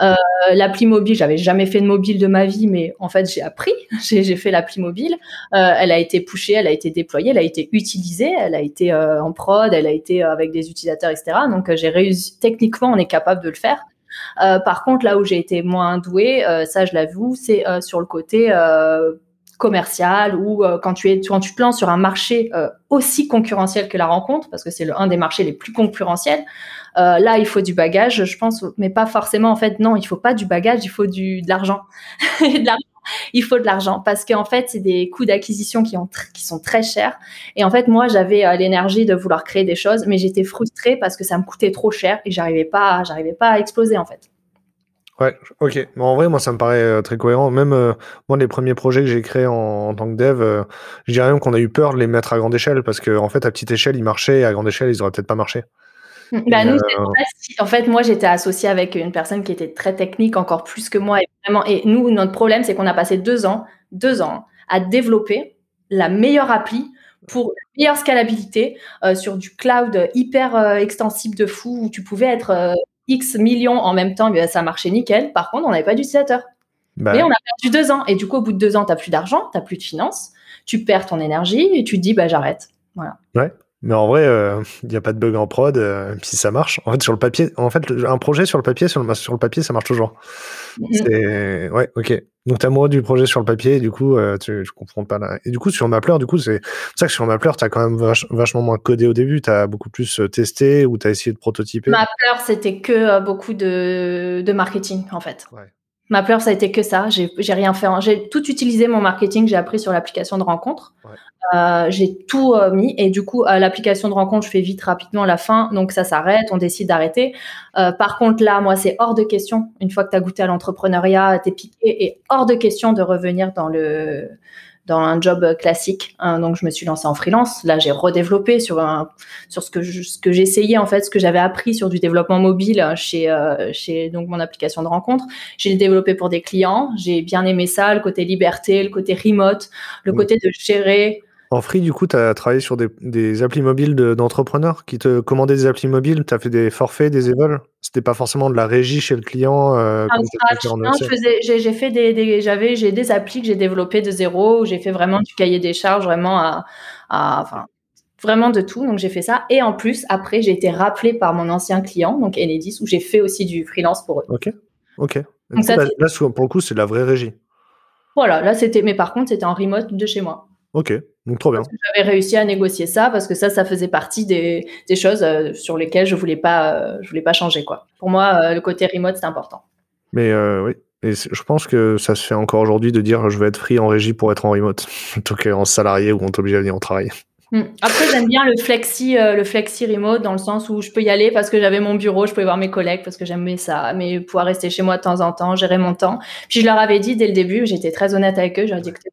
Euh, l'appli mobile, j'avais jamais fait de mobile de ma vie, mais en fait, j'ai appris. J'ai fait l'appli mobile. Euh, elle a été pushée, elle a été déployée, elle a été utilisée, elle a été en prod, elle a été avec des utilisateurs, etc. Donc, j'ai réussi. Techniquement, on est capable de le faire. Euh, par contre, là où j'ai été moins douée, euh, ça je l'avoue, c'est euh, sur le côté commercial ou quand tu es quand tu te lances sur un marché aussi concurrentiel que la rencontre parce que c'est un des marchés les plus concurrentiels là il faut du bagage je pense mais pas forcément en fait non il faut pas du bagage il faut du de l'argent. De l'argent il faut de l'argent parce qu'en fait, c'est des coûts d'acquisition qui, sont très chers. Et en fait, moi, j'avais euh, l'énergie de vouloir créer des choses, mais j'étais frustrée parce que ça me coûtait trop cher et j'arrivais pas, j'arrivais pas à exploser en fait. Ouais, ok. en vrai, moi, ça me paraît euh, très cohérent. Même euh, moi, les premiers projets que j'ai créés en, tant que dev, je dirais même qu'on a eu peur de les mettre à grande échelle parce qu'en en fait, à petite échelle, ils marchaient, à grande échelle, ils auraient peut-être pas marché. Bah, nous, En fait, moi, j'étais associée avec une personne qui était très technique, encore plus que moi. Et, vraiment, et nous, notre problème, c'est qu'on a passé deux ans, deux ans, à développer la meilleure appli pour meilleure scalabilité sur du cloud hyper extensible de fou où tu pouvais être X millions en même temps, ça marchait nickel. Par contre, on n'avait pas d'utilisateur. Bah mais on a perdu deux ans. Et du coup, au bout de deux ans, tu n'as plus d'argent, tu n'as plus de finances, tu perds ton énergie et tu te dis, bah, j'arrête. Voilà. Ouais. Mais en vrai, il euh, n'y a pas de bug en prod, euh, si ça marche. En fait, sur le papier, en fait, un projet sur le papier, sur le, sur le papier, ça marche toujours. C'est ouais, ok. Donc t'as amoureux du projet sur le papier, et du coup, euh, tu, je comprends pas là. Et du coup, sur Mapler, du coup, c'est ça que sur Mapler, t'as quand même vachement moins codé au début. T'as beaucoup plus testé ou t'as essayé de prototyper. Mapler, c'était que beaucoup de, de marketing en fait. Ouais. Mapler, ça a été que ça. J'ai rien fait. J'ai tout utilisé mon marketing. J'ai appris sur l'application de rencontre. Ouais. Euh, j'ai tout euh, mis et du coup l'application de rencontre je fais vite rapidement la fin donc ça s'arrête on décide d'arrêter euh, par contre là moi c'est hors de question une fois que tu as goûté à l'entrepreneuriat t'es piqué et hors de question de revenir dans le dans un job classique. Hein. donc, je me suis lancée en freelance. Là, j'ai redéveloppé sur un, sur ce que ce que j'essayais en fait, ce que j'avais appris sur du développement mobile chez chez donc mon application de rencontre. J'ai développé pour des clients. J'ai bien aimé ça, le côté liberté, le côté remote, le côté de gérer en free, du coup, tu as travaillé sur des, applis mobiles d'entrepreneurs qui te commandaient des applis mobiles, tu as fait des forfaits, des évols? C'était pas forcément de la régie chez le client euh, j'ai fait des, j'avais, j'ai des applis que j'ai développées de zéro, où j'ai fait vraiment du cahier des charges, vraiment à, enfin, vraiment de tout. Donc j'ai fait ça. Et en plus, après, j'ai été rappelé par mon ancien client, donc Enedis, où j'ai fait aussi du freelance pour eux. Ok, ok. là, pour le coup, c'est de la vraie régie. Voilà, là c'était, mais par contre, c'était en remote de chez moi. Ok, donc trop bien. J'avais réussi à négocier ça parce que ça, ça faisait partie des, choses euh, sur lesquelles je voulais pas, euh, je voulais pas changer quoi. Pour moi, euh, le côté remote c'est important. Mais oui, et je pense que ça se fait encore aujourd'hui de dire je vais être free en régie pour être en remote plutôt qu'en salarié où on t'oblige à venir en travail. Hmm. Après, j'aime bien le flexi, euh, le flexi remote dans le sens où je peux y aller parce que j'avais mon bureau, je pouvais voir mes collègues parce que j'aimais ça, mais pouvoir rester chez moi de temps en temps, gérer mon temps. Puis je leur avais dit dès le début, j'étais très honnête avec eux, j'ai dit écoutez,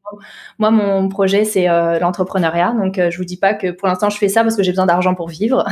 moi mon projet c'est euh, l'entrepreneuriat, donc euh, je vous dis pas que pour l'instant je fais ça parce que j'ai besoin d'argent pour vivre.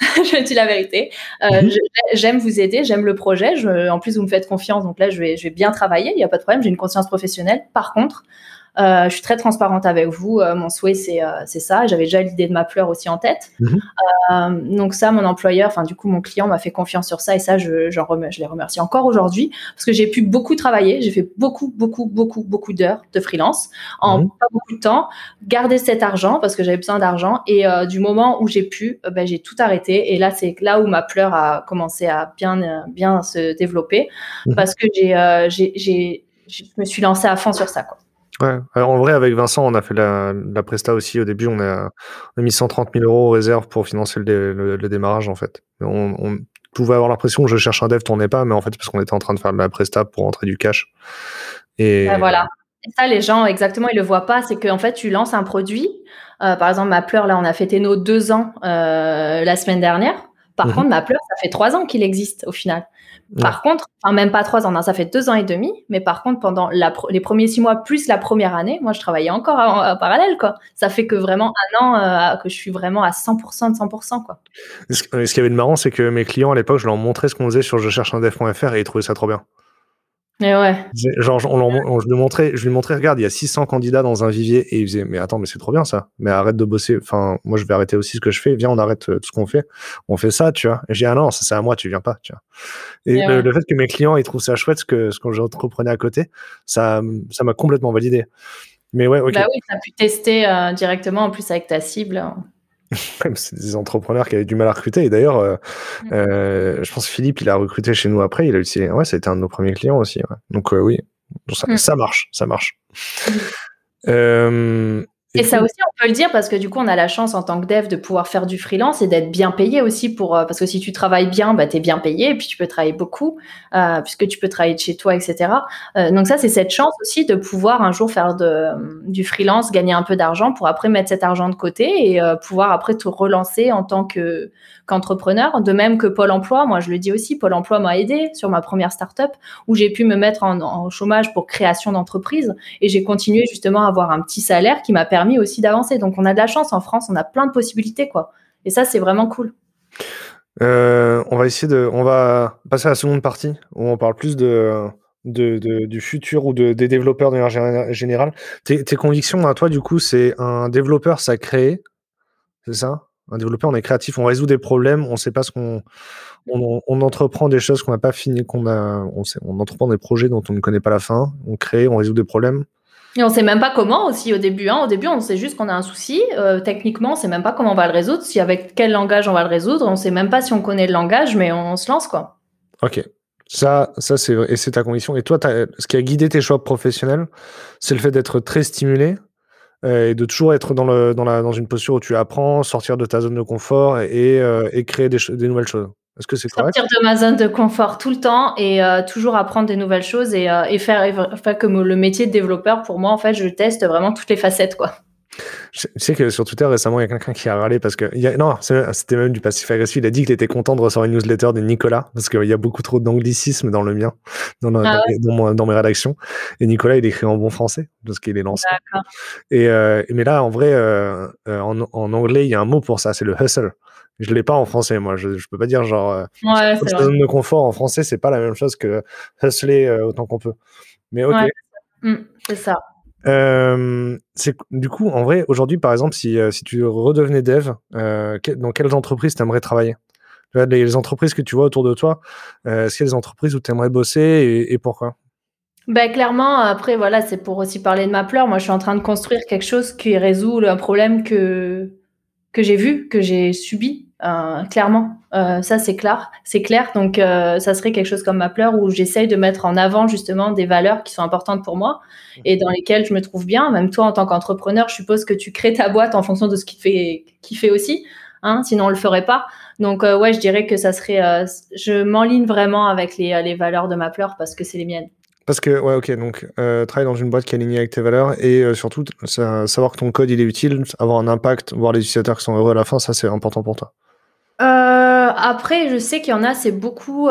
je dis la vérité. Mhm. J'aime vous aider, j'aime le projet. Je, en plus vous me faites confiance, donc là je vais, je vais bien travailler, il n'y a pas de problème, j'ai une conscience professionnelle. Par contre euh, je suis très transparente avec vous. Euh, mon souhait, c'est euh, c'est ça. J'avais déjà l'idée de ma fleur aussi en tête. Mhm. donc ça, mon employeur, enfin du coup, mon client m'a fait confiance sur ça et ça, je, je les remercie encore aujourd'hui parce que j'ai pu beaucoup travailler. J'ai fait beaucoup, beaucoup, beaucoup, beaucoup d'heures de freelance en mhm. pas beaucoup de temps. Garder cet argent parce que j'avais besoin d'argent et du moment où j'ai pu, ben, j'ai tout arrêté. Et là, c'est là où ma fleur a commencé à bien, bien se développer mhm. parce que j'ai, j'ai, je me suis lancée à fond sur ça. Quoi. Ouais, alors en vrai, avec Vincent, on a fait la, la Presta aussi au début. On a, on a mis 130 000 euros aux réserves pour financer le, le, démarrage, en fait. On, on pouvait avoir l'impression que je cherche un dev, tournait pas, mais en fait, parce qu'on était en train de faire de la Presta pour rentrer du cash. Et voilà. Et ça, les gens, exactement, ils le voient pas. C'est qu'en fait, tu lances un produit. Euh, par exemple, ma pleure, là, on a fêté nos deux ans euh, la semaine dernière. Par mmh contre, ma pleure, ça fait trois ans qu'il existe au final. Par contre, enfin même pas trois ans, ça fait deux ans et demi. Mais par contre, pendant les premiers six mois plus la première année, moi je travaillais encore en, parallèle, quoi. Ça fait que vraiment un an euh, que je suis vraiment à 100% de 100%, quoi. Ce, ce qui avait de marrant, c'est que mes clients à l'époque, je leur montrais ce qu'on faisait sur je cherche un dev.fr et ils trouvaient ça trop bien. Mais ouais. Genre, on, je, lui montrais, je lui montrais, regarde, il y a 600 candidats dans un vivier et il faisait, mais attends, mais c'est trop bien ça. Mais arrête de bosser. Enfin, moi, je vais arrêter aussi ce que je fais. Viens, on arrête euh, tout ce qu'on fait. On fait ça, tu vois. Et j'ai dit, ah non, ça c'est à moi, tu viens pas, tu vois. Et le, fait que mes clients, ils trouvent ça chouette, ce que, ce que j'entreprenais à côté, ça, ça m'a complètement validé. Mais ouais, ok. Bah oui, tu as pu tester euh, directement, en plus avec ta cible. c'est des entrepreneurs qui avaient du mal à recruter. Et d'ailleurs, euh, mm. euh, je pense que Philippe, il a recruté chez nous après. Il a utilisé. Ouais, ça a été un de nos premiers clients aussi. Donc, euh, oui, ça, mm. ça, marche. Ça marche. Et, ça aussi, on peut le dire parce que du coup, on a la chance en tant que dev de pouvoir faire du freelance et d'être bien payé aussi pour euh, parce que si tu travailles bien, bah, tu es bien payé et puis tu peux travailler beaucoup euh, puisque tu peux travailler de chez toi, etc. Euh, donc ça, c'est cette chance aussi de pouvoir un jour faire de, du freelance, gagner un peu d'argent pour après mettre cet argent de côté et pouvoir après te relancer en tant que qu'entrepreneur. De même que Pôle Emploi, moi je le dis aussi, Pôle Emploi m'a aidé sur ma première startup où j'ai pu me mettre en, chômage pour création d'entreprise et j'ai continué justement à avoir un petit salaire qui m'a permis aussi d'avancer. Donc on a de la chance en France, on a plein de possibilités quoi. Et ça c'est vraiment cool. Euh, on va essayer de, passer à la seconde partie où on parle plus de du futur ou de, des développeurs de manière générale. Tes, convictions à toi, du coup, c'est un développeur, ça crée, c'est ça? Un développeur, on est créatif, on résout des problèmes, on sait pas ce qu'on. On, on, entreprend des choses qu'on n'a pas fini, qu'on a. On, sait, on entreprend des projets dont on ne connaît pas la fin, on crée, on résout des problèmes. Et on sait même pas comment aussi au début. Hein. Au début, on sait juste qu'on a un souci. Euh, techniquement, on sait même pas comment on va le résoudre, si avec quel langage on va le résoudre. On sait même pas si on connaît le langage, mais on, se lance quoi. Ok. Ça, ça c'est et c'est ta conviction. Et toi, ce qui a guidé tes choix professionnels, c'est le fait d'être très stimulé? Et de toujours être dans, le, dans, la, dans une posture où tu apprends, sortir de ta zone de confort et, euh, et créer des, des nouvelles choses. Est-ce que c'est correct? Sortir de ma zone de confort tout le temps et euh, toujours apprendre des nouvelles choses et, euh, et faire, faire comme le métier de développeur. Pour moi, en fait, je teste vraiment toutes les facettes, quoi. Je sais que sur Twitter récemment, il y a quelqu'un qui a râlé parce que. Il y a, non, c'était même du passif agressif. Il a dit qu'il était content de recevoir une newsletter de Nicolas parce qu'il y a beaucoup trop d'anglicisme dans le mien, dans, ah dans, mes rédactions. Et Nicolas, il écrit en bon français parce qu'il est lancé. Et, euh, mais là, en vrai, euh, en, en, anglais, il y a un mot pour ça, c'est le hustle. Je l'ai pas en français, moi. Je, je peux pas dire genre. Euh, ouais, zone de confort en français, c'est pas la même chose que hustler euh, autant qu'on peut. Mais ok. Mm, c'est ça. Euh, du coup, en vrai, aujourd'hui, par exemple, si, euh, si tu redevenais dev, euh, dans quelles entreprises tu aimerais travailler les, les, entreprises que tu vois autour de toi, est-ce qu'il y a des entreprises où tu aimerais bosser et, pourquoi? Ben, clairement, après, voilà, c'est pour aussi parler de ma pleure. Moi, je suis en train de construire quelque chose qui résout un problème que, que j'ai vu, que j'ai subi euh, clairement, euh, ça c'est clair, c'est clair. Donc euh, ça serait quelque chose comme ma pleure où j'essaye de mettre en avant justement des valeurs qui sont importantes pour moi et dans lesquelles je me trouve bien. Même toi en tant qu'entrepreneur, je suppose que tu crées ta boîte en fonction de ce qui te fait kiffer aussi. Hein, sinon on le ferait pas. Donc ouais, je dirais que ça serait, je m'enligne vraiment avec les, les valeurs de ma pleure parce que c'est les miennes. Parce que, ouais, ok, donc euh, travailler dans une boîte qui est alignée avec tes valeurs et euh, surtout savoir que ton code il est utile, avoir un impact, voir les utilisateurs qui sont heureux à la fin, ça c'est important pour toi. Euh, après, je sais qu'il y en a, c'est beaucoup,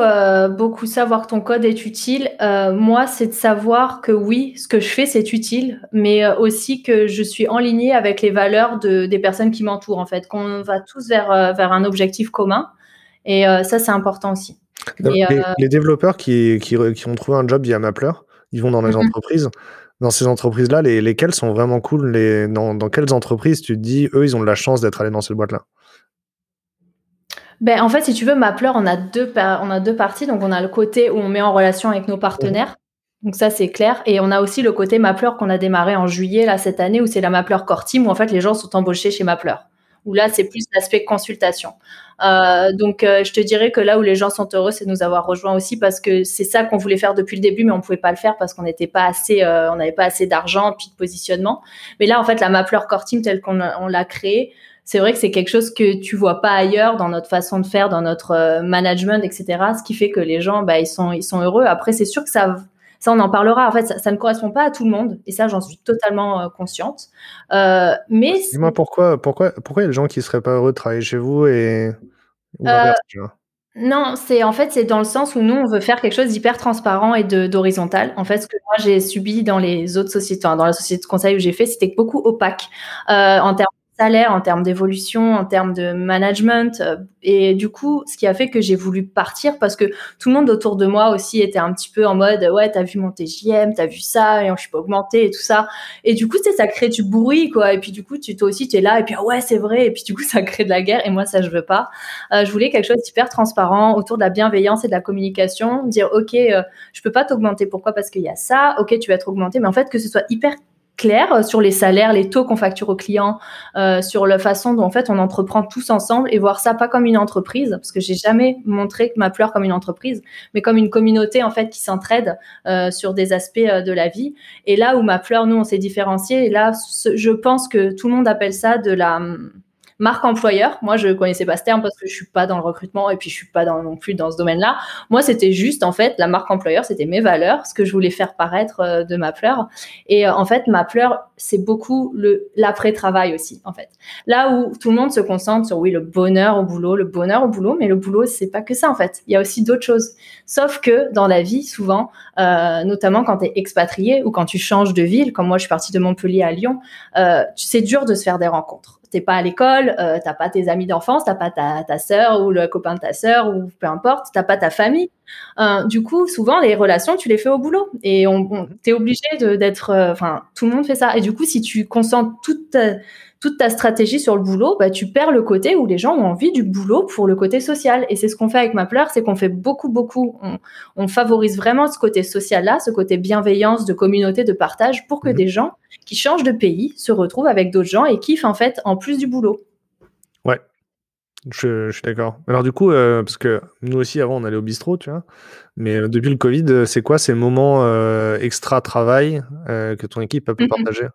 beaucoup savoir que ton code est utile. moi, c'est de savoir que oui, ce que je fais c'est utile, mais aussi que je suis en ligne avec les valeurs de, des personnes qui m'entourent en fait, qu'on va tous vers, vers un objectif commun. Et ça, c'est important aussi. Euh, les, développeurs qui, qui, ont trouvé un job via Mapler, ils vont dans les mhm. entreprises. Dans ces entreprises-là, les, lesquelles sont vraiment cool les, dans, dans, quelles entreprises tu te dis, eux, ils ont de la chance d'être allés dans cette boîte-là? Ben, En fait, si tu veux, Mapler, on a, deux, on a deux parties. Donc, on a le côté où on met en relation avec nos partenaires. Donc ça c'est clair et on a aussi le côté Mapler qu'on a démarré en juillet là cette année où c'est la Mapler Core Team où en fait les gens sont embauchés chez Mapler où là, c'est plus l'aspect consultation. Euh, donc, euh, je te dirais que là où les gens sont heureux, c'est de nous avoir rejoints aussi parce que c'est ça qu'on voulait faire depuis le début, mais on pouvait pas le faire parce qu'on n'était pas assez, euh, on n'avait pas assez d'argent puis de positionnement. Mais là, en fait, la Mapler Core Team telle qu'on l'a créée, c'est vrai que c'est quelque chose que tu vois pas ailleurs dans notre façon de faire, dans notre management, etc. Ce qui fait que les gens, bah, ils sont, ils sont heureux. Après, c'est sûr que ça ça, on en parlera. En fait, ça, ne correspond pas à tout le monde, et ça, j'en suis totalement euh, consciente. Euh, mais dis-moi pourquoi, pourquoi, pourquoi il y a des gens qui seraient pas heureux de travailler chez vous et euh, non, c'est en fait c'est dans le sens où nous on veut faire quelque chose d'hyper transparent et d'horizontal. En fait, ce que moi j'ai subi dans les autres sociétés, dans la société de conseil où j'ai fait, c'était beaucoup opaque en termes salaire, en termes d'évolution, en termes de management. Euh, et du coup, ce qui a fait que j'ai voulu partir parce que tout le monde autour de moi aussi était un petit peu en mode ouais, t'as vu mon TJM, t'as vu ça, et je suis pas augmenté et tout ça. Et du coup, ça crée du bruit quoi. Et puis du coup, tu toi aussi tu es là et puis ah ouais, c'est vrai. Et puis du coup, ça crée de la guerre. Et moi, ça je veux pas. Euh, je voulais quelque chose d'hyper transparent autour de la bienveillance et de la communication. Dire ok, euh, je peux pas t'augmenter. Pourquoi? Parce qu'il y a ça. Ok, tu vas être augmenté, mais en fait que ce soit hyper clair euh, sur les salaires, les taux qu'on facture aux clients, euh, sur la façon dont en fait on entreprend tous ensemble et voir ça pas comme une entreprise, parce que j'ai jamais montré ma pleure comme une entreprise, mais comme une communauté en fait qui s'entraide euh, sur des aspects de la vie. Et là où ma pleure, nous on s'est différencié, et là je pense que tout le monde appelle ça de la marque employeur. Moi, je connaissais pas ce terme parce que je suis pas dans le recrutement et puis je suis pas dans, non plus dans ce domaine-là. Moi, c'était juste, en fait, la marque employeur, c'était mes valeurs, ce que je voulais faire paraître euh, de ma fleur. Et euh, en fait, ma fleur, c'est beaucoup le l'après-travail aussi, en fait. Là où tout le monde se concentre sur, oui, le bonheur au boulot, le bonheur au boulot, mais le boulot, c'est pas que ça, en fait. Il y a aussi d'autres choses. Sauf que dans la vie, souvent, euh, notamment quand tu es expatrié ou quand tu changes de ville, comme moi, je suis partie de Montpellier à Lyon, euh, c'est dur de se faire des rencontres t'es pas à l'école, euh, t'as pas tes amis d'enfance, t'as pas ta, ta sœur ou le copain de ta sœur ou peu importe, t'as pas ta famille. Euh, du coup, souvent les relations, tu les fais au boulot et on, on t'es obligé d'être, euh, enfin, tout le monde fait ça. Et du coup, si tu concentres toute toute ta stratégie sur le boulot, bah, tu perds le côté où les gens ont envie du boulot pour le côté social. Et c'est ce qu'on fait avec Mapler, c'est qu'on fait beaucoup, beaucoup, on, favorise vraiment ce côté social-là, ce côté bienveillance, de communauté, de partage, pour que mhm. des gens qui changent de pays se retrouvent avec d'autres gens et kiffent en fait en plus du boulot. Ouais, je, suis d'accord. Alors du coup, euh, parce que nous aussi avant on allait au bistrot, tu vois, mais euh, depuis le Covid, euh, c'est quoi ces moments extra travail que ton équipe a pu mhm. partager?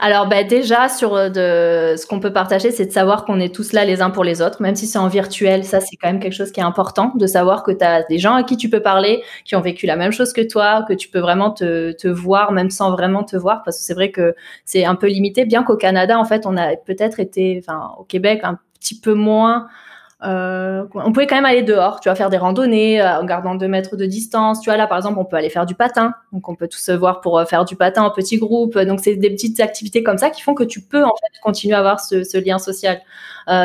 Alors bah, déjà sur euh, ce qu'on peut partager, c'est de savoir qu'on est tous là les uns pour les autres, même si c'est en virtuel. Ça c'est quand même quelque chose qui est important de savoir que tu as des gens à qui tu peux parler, qui ont vécu la même chose que toi, que tu peux vraiment te, te voir même sans vraiment te voir, parce que c'est vrai que c'est un peu limité. Bien qu'au Canada en fait on a peut-être été, enfin au Québec un petit peu moins euh, on pouvait quand même aller dehors, tu vas faire des randonnées euh, en gardant deux mètres de distance. Tu vois, là, par exemple, on peut aller faire du patin. Donc, on peut tous se voir pour euh, faire du patin en petits groupes. Donc, c'est des petites activités comme ça qui font que tu peux, en fait, continuer à avoir ce, lien social.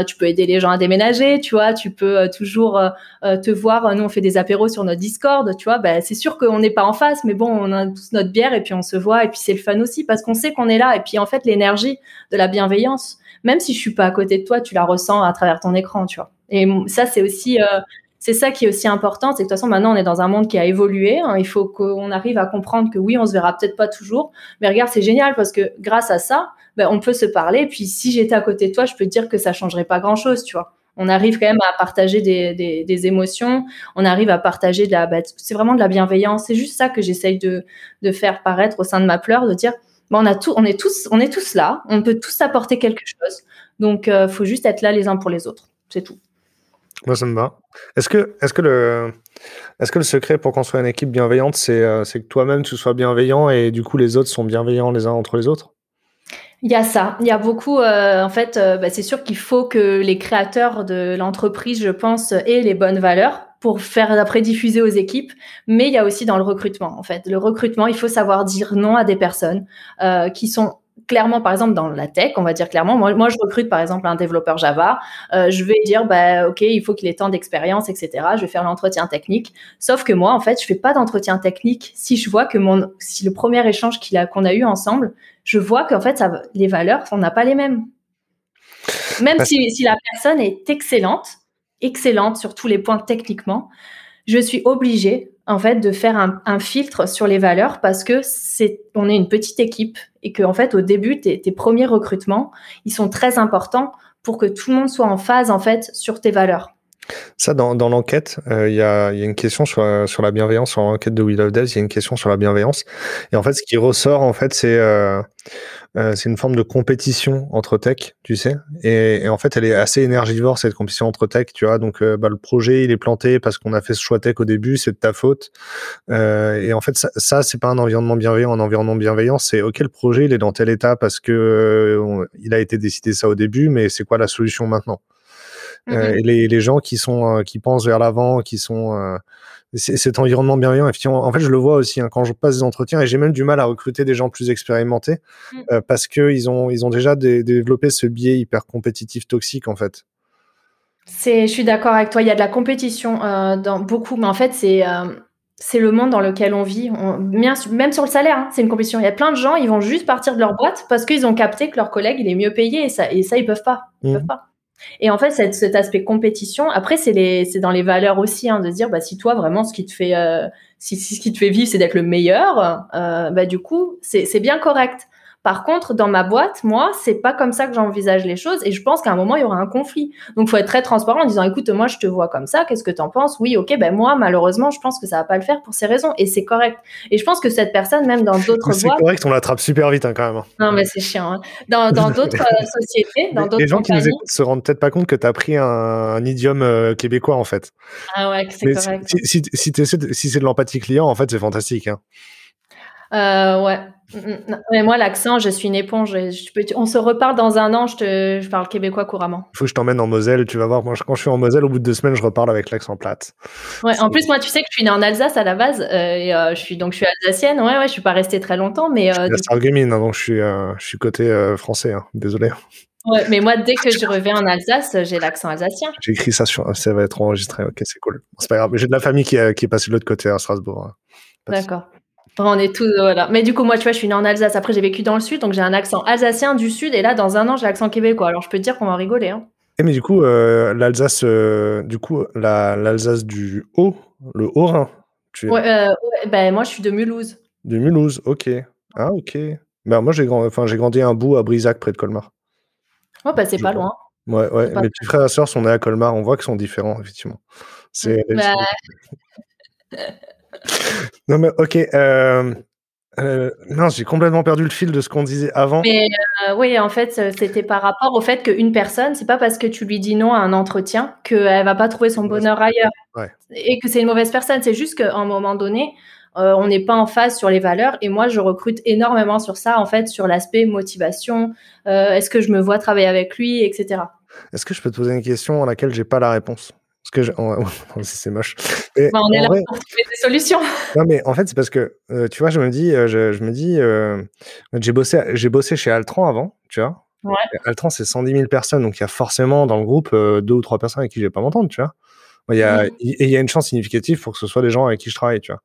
tu peux aider les gens à déménager, tu vois, tu peux toujours te voir. Nous, on fait des apéros sur notre Discord, tu vois. Ben, c'est sûr qu'on n'est pas en face, mais bon, on a tous notre bière et puis on se voit. Et puis, c'est le fun aussi parce qu'on sait qu'on est là. Et puis, en fait, l'énergie de la bienveillance, même si je suis pas à côté de toi, tu la ressens à travers ton écran, tu vois. Et ça, c'est aussi, euh, c'est ça qui est aussi important, c'est que de toute façon, maintenant, on est dans un monde qui a évolué. Hein. il faut qu'on arrive à comprendre que oui, on se verra peut-être pas toujours, mais regarde, c'est génial parce que grâce à ça, ben, on peut se parler. Puis, si j'étais à côté de toi, je peux te dire que ça changerait pas grand-chose, tu vois. On arrive quand même à partager des, des, des émotions, on arrive à partager de la, ben, c'est vraiment de la bienveillance. C'est juste ça que j'essaye de, de faire paraître au sein de ma pleure, de dire, ben, on a tout, on est tous, on est tous là, on peut tous apporter quelque chose. Donc, euh, faut juste être là les uns pour les autres. C'est tout. Moi, ça me va. Est-ce que, est que, le, est que le secret pour construire une équipe bienveillante, c'est euh, que toi-même, tu sois bienveillant et du coup, les autres sont bienveillants les uns entre les autres? Il y a ça. Il y a beaucoup. Euh, en fait, euh, bah, c'est sûr qu'il faut que les créateurs de l'entreprise, je pense, aient les bonnes valeurs pour faire après diffuser aux équipes. Mais il y a aussi dans le recrutement. En fait, le recrutement, il faut savoir dire non à des personnes qui sont clairement, par exemple, dans la tech, on va dire clairement, moi, moi je recrute par exemple un développeur Java, euh, je vais dire, bah, ok, il faut qu'il ait tant d'expérience, etc. Je vais faire l'entretien technique. Sauf que moi, en fait, je fais pas d'entretien technique si je vois que mon, si le premier échange a, qu'on a eu ensemble, je vois qu'en fait, ça, les valeurs, on n'a pas les mêmes. Même si, si la personne est excellente, excellente sur tous les points techniquement, je suis obligée en fait de faire un, filtre sur les valeurs parce que c'est on est une petite équipe et que en fait au début tes, premiers recrutements ils sont très importants pour que tout le monde soit en phase en fait sur tes valeurs. Ça, dans, dans l'enquête, euh, il y, a, y, a, une question sur, sur la bienveillance. Sur l'enquête de Will of Death, il y a une question sur la bienveillance. Et en fait, ce qui ressort, en fait, c'est euh, euh, une forme de compétition entre tech, tu sais. Et, en fait, elle est assez énergivore, cette compétition entre tech, tu vois. Donc, euh, bah, le projet, il est planté parce qu'on a fait ce choix tech au début, c'est de ta faute. Euh, et en fait, ça, ça c'est pas un environnement bienveillant. Un environnement bienveillant, c'est OK, le projet, il est dans tel état parce que il a été décidé ça au début, mais c'est quoi la solution maintenant? Mm-hmm. Et les, les, gens qui sont qui pensent vers l'avant, qui sont cet environnement bienveillant, effectivement, en fait, je le vois aussi hein, quand je passe des entretiens et j'ai même du mal à recruter des gens plus expérimentés mm. euh, parce qu'ils ont, ils ont déjà développé ce biais hyper compétitif toxique, en fait. C'est, je suis d'accord avec toi. Il y a de la compétition euh, dans beaucoup, mais en fait, c'est euh, c'est le monde dans lequel on vit. même sur le salaire, hein, c'est une compétition. Il y a plein de gens, ils vont juste partir de leur boîte parce qu'ils ont capté que leur collègue il est mieux payé et ça, et ça ils peuvent pas. Ils mm. peuvent pas. Et en fait, cet, aspect compétition, après, c'est dans les valeurs aussi, hein, de dire, bah, si toi, vraiment, ce qui te fait, euh, si, ce qui te fait vivre, c'est d'être le meilleur, euh, bah, du coup, c'est bien correct. Par contre, dans ma boîte, moi, c'est pas comme ça que j'envisage les choses et je pense qu'à un moment, il y aura un conflit. Donc, faut être très transparent en disant, écoute, moi, je te vois comme ça, qu'est-ce que tu en penses? Oui, ok, ben moi, malheureusement, je pense que ça va pas le faire pour ces raisons et c'est correct. Et je pense que cette personne, même dans d'autres boîtes. C'est correct, on l'attrape super vite hein, quand même. Hein. Non, mais c'est chiant. Hein. Dans d'autres euh, sociétés, dans d'autres Les gens qui nous écoutent se rendent peut-être pas compte que tu as pris un, idiome euh, québécois en fait. Ah ouais, c'est correct. Si, si, si c'est de l'empathie client, en fait, c'est fantastique. Hein. Euh, ouais. Mm, mm. Mais moi, l'accent, je suis une éponge. Je peux, on se reparle dans un an, je, te, je parle québécois couramment. Il faut que je t'emmène en Moselle, tu vas voir. Moi, quand je suis en Moselle, au bout de deux semaines, je reparle avec l'accent plate. Ouais, en plus, moi, tu sais que je suis née en Alsace à la base. Euh, et, euh, je suis, donc, je suis alsacienne. Ouais, ouais, je suis pas restée très longtemps. Mais, je suis euh, donc je suis, je suis côté français. Hein. Désolé. mais moi, dès que je reviens en Alsace, j'ai l'accent alsacien. J'ai écrit ça sur, ça va être enregistré. Ok, c'est cool. C'est pas grave. J'ai de la famille qui, qui est passée de l'autre côté à Strasbourg. Hein. D'accord. On est tous voilà. Mais du coup, moi, tu vois, je suis née en Alsace. Après, j'ai vécu dans le sud, donc j'ai un accent alsacien du sud. Et là, dans un an, j'ai l'accent québécois. Alors, je peux te dire qu'on va rigoler. Hein. Et mais du coup, euh, l'Alsace, euh, du coup, l'Alsace du Haut, le Haut-Rhin. Tu... Ouais, euh, ben, moi, je suis de Mulhouse. De Mulhouse, ok. Ah, ok. Ben, moi, j'ai grand... enfin, grandi un bout à Brisac, près de Colmar. Ouais, bah, c'est pas loin. Ouais, ouais. Mes petits frères et sœurs sont nés à Colmar. On voit qu'ils sont différents, effectivement. C'est. Bah... non, mais ok. Euh, euh, non, j'ai complètement perdu le fil de ce qu'on disait avant. Mais euh, oui, en fait, c'était par rapport au fait qu'une personne, c'est pas parce que tu lui dis non à un entretien qu'elle va pas trouver son bonheur ailleurs. Et que c'est une mauvaise personne. C'est juste qu'à un moment donné, on n'est pas en phase sur les valeurs. Et moi, je recrute énormément sur ça, en fait, sur l'aspect motivation. Est-ce que je me vois travailler avec lui, etc. Est-ce que je peux te poser une question à laquelle j'ai pas la réponse? Parce que c'est moche. Bah, on est là pour trouver des solutions. Non, mais en fait, c'est parce que, euh, tu vois, je me dis, euh, je, me dis, euh, j'ai bossé, j'ai bossé chez Altran avant, tu vois. Altran, c'est 110 000 personnes, donc il y a forcément dans le groupe deux ou trois personnes avec qui je vais pas m'entendre, tu vois. Il y a, et il y a une chance significative pour que ce soit des gens avec qui je travaille, tu vois.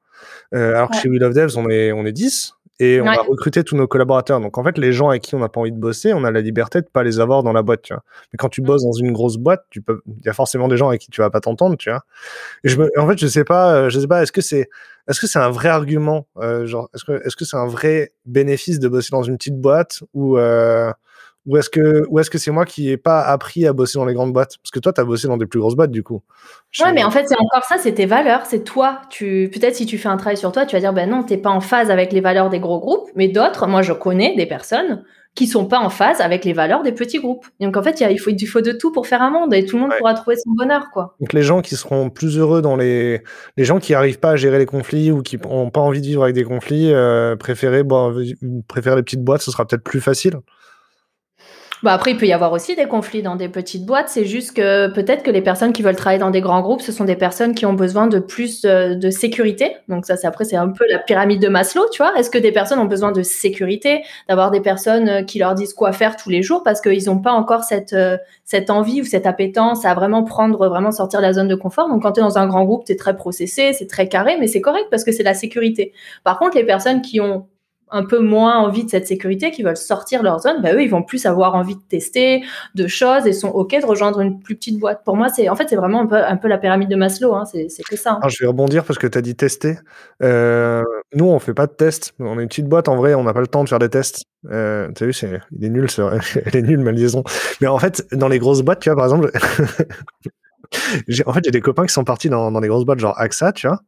alors que chez We Love Devs, on est, on est 10 et on va recruter tous nos collaborateurs. Donc en fait, les gens avec qui on n'a pas envie de bosser, on a la liberté de pas les avoir dans la boîte, tu vois. Mais quand tu mmh. bosses dans une grosse boîte, tu peux, il y a forcément des gens avec qui tu vas pas t'entendre, tu vois. Et je me, en fait, je sais pas, euh, je sais pas, est-ce que c'est, est-ce que c'est un vrai argument, euh, genre, est-ce que, est-ce que c'est un vrai bénéfice de bosser dans une petite boîte ou euh, ou est-ce que, ou est-ce que c'est moi qui n'ai pas appris à bosser dans les grandes boîtes? Parce que toi, tu as bossé dans des plus grosses boîtes, du coup. Ouais, mais en fait, c'est encore ça, c'est tes valeurs, c'est toi. Tu, peut-être si tu fais un travail sur toi, tu vas dire, ben non, t'es pas en phase avec les valeurs des gros groupes. Mais d'autres, moi, je connais des personnes qui sont pas en phase avec les valeurs des petits groupes. Donc en fait, il faut, il faut de tout pour faire un monde et tout le monde pourra trouver son bonheur, quoi. Donc les gens qui seront plus heureux dans les, les gens qui n'arrivent pas à gérer les conflits ou qui n'ont pas envie de vivre avec des conflits, euh, préférer, bon, préférer les petites boîtes, ce sera peut-être plus facile. Bah après, il peut y avoir aussi des conflits dans des petites boîtes. C'est juste que peut-être que les personnes qui veulent travailler dans des grands groupes, ce sont des personnes qui ont besoin de plus de, sécurité. Donc ça, c'est après, c'est un peu la pyramide de Maslow, tu vois. Est-ce que des personnes ont besoin de sécurité, d'avoir des personnes euh, qui leur disent quoi faire tous les jours parce qu'ils n'ont pas encore cette euh, cette envie ou cette appétence à vraiment prendre, vraiment sortir de la zone de confort? Donc quand tu es dans un grand groupe, tu es très processé, c'est très carré, mais c'est correct parce que c'est la sécurité. Par contre, les personnes qui ont un peu moins envie de cette sécurité, qui veulent sortir leur zone, bah eux, ils vont plus avoir envie de tester de choses et sont OK de rejoindre une plus petite boîte. Pour moi, c'est en fait, c'est vraiment un peu, la pyramide de Maslow. Hein, c'est que ça. Hein. je vais rebondir parce que tu as dit tester. Euh, nous, on fait pas de tests. On est une petite boîte. En vrai, on n'a pas le temps de faire des tests. Euh, tu as vu, c'est, il est nul, elle est nulle, ma liaison. Mais en fait, dans les grosses boîtes, tu vois, par exemple, en fait, j'ai des copains qui sont partis dans, dans des grosses boîtes genre AXA, tu vois.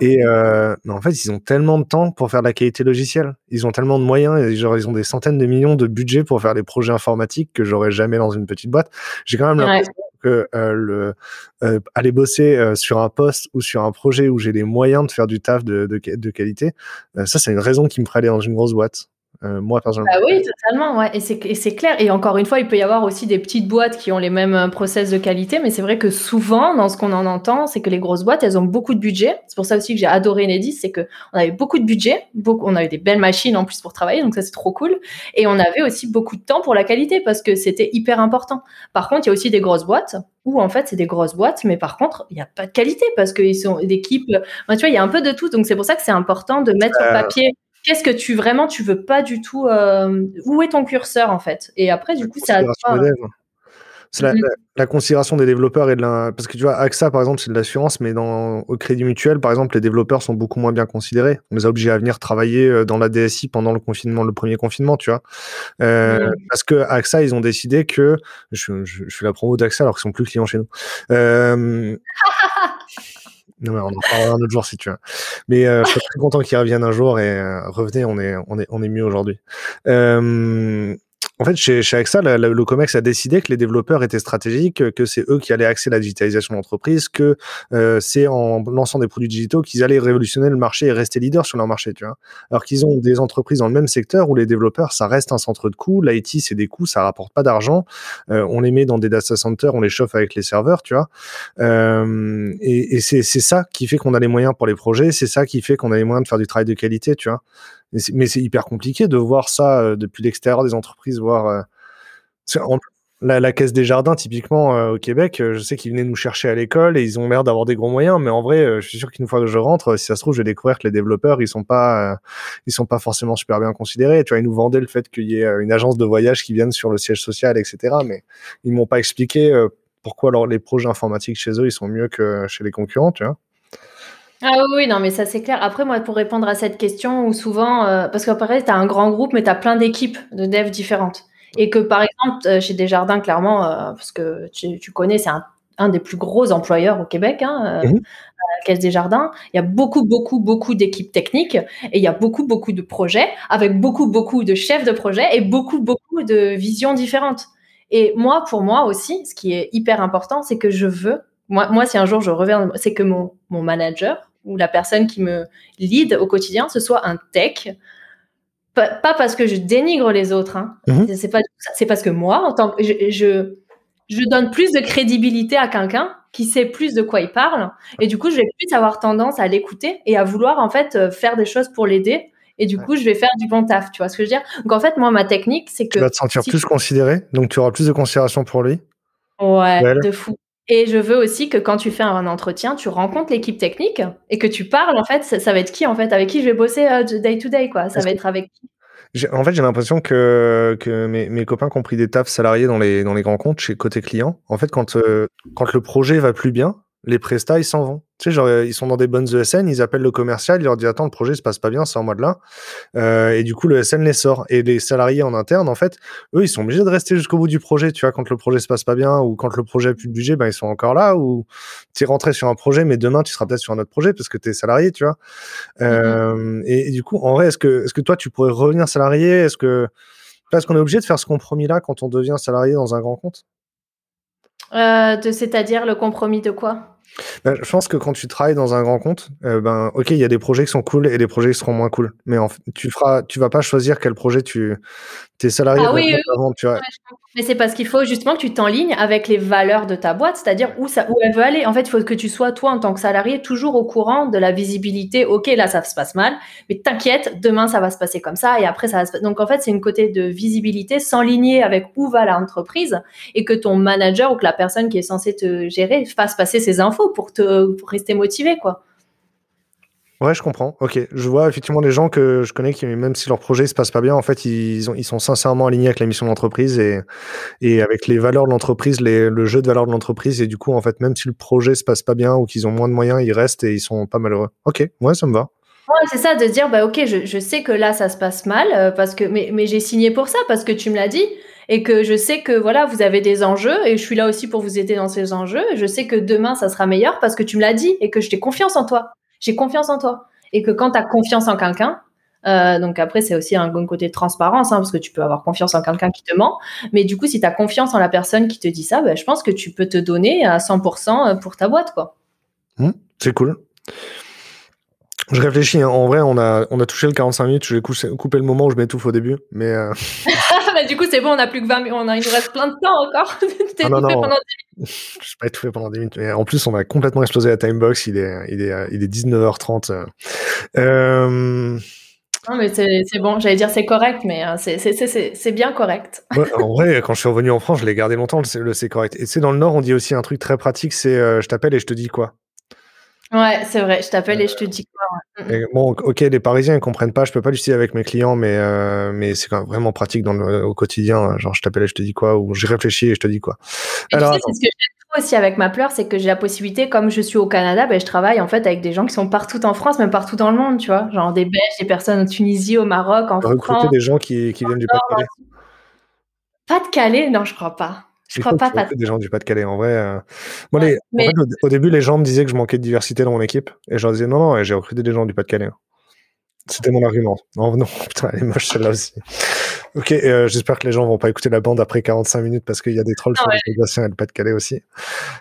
Et euh, en fait, ils ont tellement de temps pour faire de la qualité logicielle. Ils ont tellement de moyens. Et genre, ils ont des centaines de millions de budget pour faire des projets informatiques que j'aurais jamais dans une petite boîte. J'ai quand même l'impression que euh, le, euh, aller bosser euh, sur un poste ou sur un projet où j'ai les moyens de faire du taf de, de, de qualité, euh, ça, c'est une raison qui me ferait aller dans une grosse boîte. Euh, moi, personnellement. Bah oui, totalement, ouais. Et c'est clair. Et encore une fois, il peut y avoir aussi des petites boîtes qui ont les mêmes euh, process de qualité, mais c'est vrai que souvent, dans ce qu'on en entend, c'est que les grosses boîtes, elles ont beaucoup de budget. C'est pour ça aussi que j'ai adoré Enedis, c'est que on avait beaucoup de budget, beaucoup, on avait des belles machines en plus pour travailler, donc ça c'est trop cool. Et on avait aussi beaucoup de temps pour la qualité parce que c'était hyper important. Par contre, il y a aussi des grosses boîtes où en fait c'est des grosses boîtes, mais par contre il n'y a pas de qualité parce qu'ils sont d'équipe. tu vois, il y a un peu de tout, donc c'est pour ça que c'est important de mettre sur papier qu'est-ce que tu vraiment tu veux pas du tout euh, où est ton curseur en fait? Et après du coup ça c'est la, la, considération des développeurs et de la... Parce que tu vois, AXA, par exemple, c'est de l'assurance, mais dans, au Crédit Mutuel, par exemple, les développeurs sont beaucoup moins bien considérés. On les a obligés à venir travailler euh, dans la DSI pendant le confinement, le premier confinement, tu vois. Euh, Parce que AXA, ils ont décidé que... Je, je, je fais la promo d'AXA alors qu'ils sont plus clients chez nous. Euh... Non, mais on en parlera un autre jour si tu veux. Mais euh, je suis très content qu'ils reviennent un jour et euh, revenez, on est, on est, on est mieux aujourd'hui. Euh, en fait, chez, chez AXA, le COMEX a décidé que les développeurs étaient stratégiques, que c'est eux qui allaient axer la digitalisation de l'entreprise, que euh, c'est en lançant des produits digitaux qu'ils allaient révolutionner le marché et rester leaders sur leur marché, tu vois. Alors qu'ils ont des entreprises dans le même secteur où les développeurs, ça reste un centre de coûts, l'IT, c'est des coûts, ça rapporte pas d'argent, euh, on les met dans des data centers, on les chauffe avec les serveurs, tu vois. Euh, et, et c'est ça qui fait qu'on a les moyens pour les projets, c'est ça qui fait qu'on a les moyens de faire du travail de qualité, tu vois mais c'est hyper compliqué de voir ça euh, depuis l'extérieur des entreprises, voir. Euh, la, caisse des jardins, typiquement euh, au Québec, je sais qu'ils venaient nous chercher à l'école et ils ont l'air d'avoir des gros moyens, mais en vrai, je suis sûr qu'une fois que je rentre, si ça se trouve, je vais découvrir que les développeurs, ils sont pas, sont pas forcément super bien considérés. Tu vois, ils nous vendaient le fait qu'il y ait une agence de voyage qui vienne sur le siège social, etc. Mais ils m'ont pas expliqué pourquoi les projets informatiques chez eux, ils sont mieux que chez les concurrents, tu vois. Ah oui, non, mais ça c'est clair. Après, moi, pour répondre à cette question, où souvent, parce qu'après, tu as un grand groupe, mais tu as plein d'équipes de devs différentes. Et que par exemple, euh, chez Desjardins, clairement, euh, parce que tu, connais, c'est un, des plus gros employeurs au Québec, hein, euh, mhm. la Caisse des Jardins. Il y a beaucoup, beaucoup, beaucoup d'équipes techniques et il y a beaucoup, beaucoup de projets avec beaucoup, beaucoup de chefs de projet et beaucoup, beaucoup de visions différentes. Et moi, pour moi aussi, ce qui est hyper important, c'est que je veux, moi, moi si un jour je reviens, c'est que mon, mon manager ou la personne qui me lead au quotidien, ce soit un tech pas, parce que je dénigre les autres. Hein. Mhm. C'est pas C'est parce que moi, en tant que je, je, donne plus de crédibilité à quelqu'un qui sait plus de quoi il parle, et du coup, je vais plus avoir tendance à l'écouter et à vouloir en fait euh, faire des choses pour l'aider. Et du coup, je vais faire du bon taf. Tu vois ce que je veux dire? Donc en fait, moi, ma technique, c'est que tu vas te sentir plus considéré, donc tu auras plus de considération pour lui? Ouais, de fou. Et je veux aussi que quand tu fais un entretien, tu rencontres l'équipe technique et que tu parles, en fait, ça, va être qui, en fait, avec qui je vais bosser euh, day to day, quoi. Ça va être avec qui En fait, j'ai l'impression que, que mes, mes, copains qui ont pris des tafs salariés dans les, dans les grands comptes chez côté client, en fait, quand, euh, quand le projet va plus bien, les prestats, ils s'en vont. Tu sais, genre, ils sont dans des bonnes ESN, ils appellent le commercial, ils leur disent Attends, le projet se passe pas bien, c'est en mode là. Euh, et du coup, le SN les sort. Et les salariés en interne, en fait, eux, ils sont obligés de rester jusqu'au bout du projet. Tu vois, quand le projet se passe pas bien ou quand le projet a plus de budget, ben, ils sont encore là. Ou tu es rentré sur un projet, mais demain, tu seras peut-être sur un autre projet parce que tu es salarié, tu vois. Mm-hmm. Euh, et, du coup, en vrai, est-ce que, toi, tu pourrais revenir salarié? Est-ce que. Est-ce qu'on est obligé de faire ce compromis-là quand on devient salarié dans un grand compte? Euh, C'est-à-dire le compromis de quoi? Bah, je pense que quand tu travailles dans un grand compte, euh, ben ok, il y a des projets qui sont cool et des projets qui seront moins cool. Mais en, tu feras, tu vas pas choisir quel projet tu, tes salariés ah oui, tu vois. Mais c'est parce qu'il faut justement que tu t'enlignes avec les valeurs de ta boîte, c'est-à-dire où, ça, où elle veut aller. En fait, il faut que tu sois, toi, en tant que salarié, toujours au courant de la visibilité. OK, là, ça se passe mal, mais t'inquiète, demain, ça va se passer comme ça, et après, ça va se. Donc, en fait, c'est une côté de visibilité, s'enligner avec où va l'entreprise, et que ton manager ou que la personne qui est censée te gérer fasse passer ces infos pour te pour rester motivé, quoi. Ouais, je comprends. Ok, je vois effectivement des gens que je connais qui, même si leur projet se passe pas bien, en fait, ils, ont, ils sont sincèrement alignés avec la mission de l'entreprise et, et avec les valeurs de l'entreprise, le jeu de valeurs de l'entreprise. Et du coup, en fait, même si le projet se passe pas bien ou qu'ils ont moins de moyens, ils restent et ils sont pas malheureux. Ok, ouais, ça me va. Ouais, c'est ça, de dire, bah ok, je, je, sais que là, ça se passe mal, euh, parce que, mais, mais j'ai signé pour ça, parce que tu me l'as dit, et que je sais que voilà, vous avez des enjeux, et je suis là aussi pour vous aider dans ces enjeux. Je sais que demain, ça sera meilleur parce que tu me l'as dit et que j'ai confiance en toi. J'ai confiance en toi et que quand tu as confiance en quelqu'un, euh, donc après, c'est aussi un bon côté de transparence, hein, parce que tu peux avoir confiance en quelqu'un qui te ment. Mais du coup, si tu as confiance en la personne qui te dit ça, ben, je pense que tu peux te donner à 100% euh, pour ta boîte. quoi. Mmh, c'est cool. Je réfléchis, hein. en vrai, on a, on a touché le 45 minutes, je vais couper le moment où je m'étouffe au début, mais... Euh... du coup, c'est bon, on a plus que 20 minutes, on a, il nous reste plein de temps encore. T'es ah, non, non. pendant 10 minutes. Je suis pas étouffé pendant 10 minutes, mais en plus, on a complètement explosé la timebox, il est, il est, il est 19h30. Euh... non, mais c'est bon, j'allais dire c'est correct, mais euh, c'est bien correct. en vrai, quand je suis revenu en France, je l'ai gardé longtemps, le c'est correct. Et c'est dans le Nord, on dit aussi un truc très pratique, c'est euh, je t'appelle et je te dis quoi? Ouais, c'est vrai, je t'appelle et je te dis quoi. Mm, mm. bon, ok, les Parisiens ils comprennent pas, je peux pas l'utiliser avec mes clients, mais euh, mais c'est quand même vraiment pratique dans le, au quotidien. Genre, je t'appelle et je te dis quoi, ou j'ai réfléchi et je te dis quoi. Alors, tu sais, c'est ce que j'aime aussi avec ma pleure, c'est que j'ai la possibilité, comme je suis au Canada, ben, je travaille en fait avec des gens qui sont partout en France, même partout dans le monde, tu vois, genre des Belges, des personnes en Tunisie, au Maroc, en France. Recruter des gens qui, qui viennent du Pas-de-Calais. Pas-de-Calais, non, je crois pas. Je crois pas. Des gens du Pas-de-Calais, en vrai. Euh. au, début, les gens me disaient que je manquais de diversité dans mon équipe. Et je leur disais non, non, j'ai recruté des gens du Pas-de-Calais. Hein. C'était mon argument. Non, non, putain, elle est moche celle-là aussi. Ok, euh, j'espère que les gens vont pas écouter la bande après 45 minutes parce qu'il y a des trolls sur les Sébastien et le Pas-de-Calais aussi.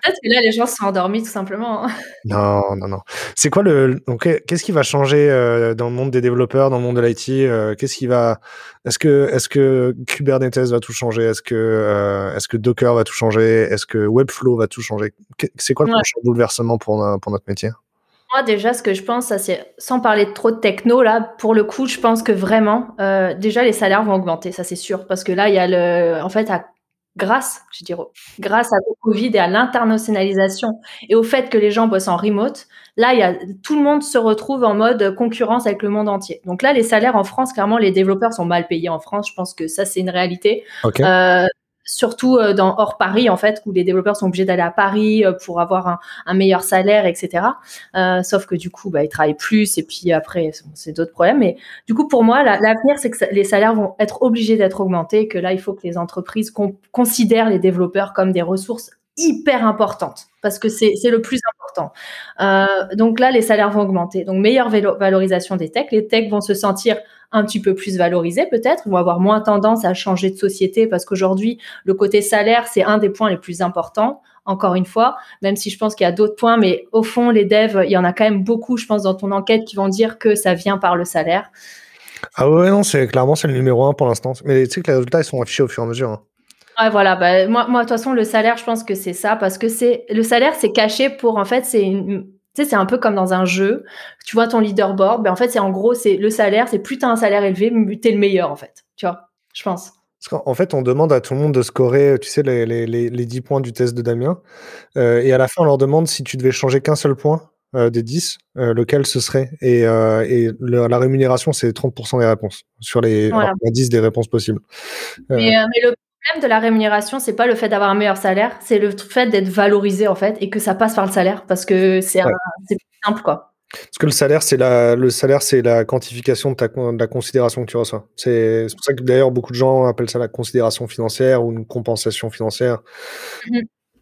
Peut-être que là, les gens sont endormis tout simplement. Hein. Non, non, non. C'est quoi le. Donc, qu'est-ce qui va changer euh, dans le monde des développeurs, dans le monde de l'IT euh, Qu'est-ce qui va. Est-ce que, est que Kubernetes va tout changer? Est-ce que, est que Docker va tout changer? Est-ce que Webflow va tout changer? C'est quoi le prochain bouleversement pour, pour notre métier? Moi, déjà, ce que je pense, ça, c'est sans parler de trop de techno, là, pour le coup, je pense que vraiment, euh, déjà, les salaires vont augmenter, ça, c'est sûr. Parce que là, il y a le. En fait, grâce, je dirais, grâce à Covid et à l'internationalisation et au fait que les gens bossent en remote, là, il y a, tout le monde se retrouve en mode concurrence avec le monde entier. Donc là, les salaires en France, clairement, les développeurs sont mal payés en France. Je pense que ça, c'est une réalité. Euh, surtout euh, dans hors Paris en fait où les développeurs sont obligés d'aller à Paris euh, pour avoir un, meilleur salaire etc euh, sauf que du coup bah, ils travaillent plus et puis après c'est d'autres problèmes. Mais du coup pour moi l'avenir c'est que les salaires vont être obligés d'être augmentés que là il faut que les entreprises considèrent les développeurs comme des ressources hyper importantes. Parce que c'est le plus important. donc là, les salaires vont augmenter. Donc meilleure valorisation des techs. Les techs vont se sentir un petit peu plus valorisés peut-être, vont avoir moins tendance à changer de société parce qu'aujourd'hui, le côté salaire, c'est un des points les plus importants. Encore une fois, même si je pense qu'il y a d'autres points, mais au fond, les devs, il y en a quand même beaucoup, je pense, dans ton enquête qui vont dire que ça vient par le salaire. Ah ouais, non, c'est clairement c'est le numéro un pour l'instant. Mais tu sais que les résultats, ils sont affichés au fur et à mesure. Hein. Ouais, voilà. Bah, moi, moi, de toute façon, le salaire, je pense que c'est ça parce que c'est le salaire, c'est caché pour en fait, c'est une, tu sais, c'est un peu comme dans un jeu. Tu vois ton leaderboard, ben en fait, c'est en gros, c'est le salaire, c'est plus tu as un salaire élevé, tu es le meilleur, en fait. Tu vois, je pense. En fait, on demande à tout le monde de scorer, tu sais, les, les, les, 10 points du test de Damien. Euh, et à la fin, on leur demande si tu devais changer qu'un seul point euh, des 10, euh, lequel ce serait. Et, et la rémunération, c'est 30% des réponses sur les 10 des réponses possibles. Mais, mais, le problème de la rémunération, c'est pas le fait d'avoir un meilleur salaire, c'est le fait d'être valorisé en fait et que ça passe par le salaire parce que c'est plus simple quoi. Parce que le salaire, c'est la, le salaire, c'est la quantification de, ta, de la considération que tu reçois. C'est pour ça que d'ailleurs beaucoup de gens appellent ça la considération financière ou une compensation financière. Mmh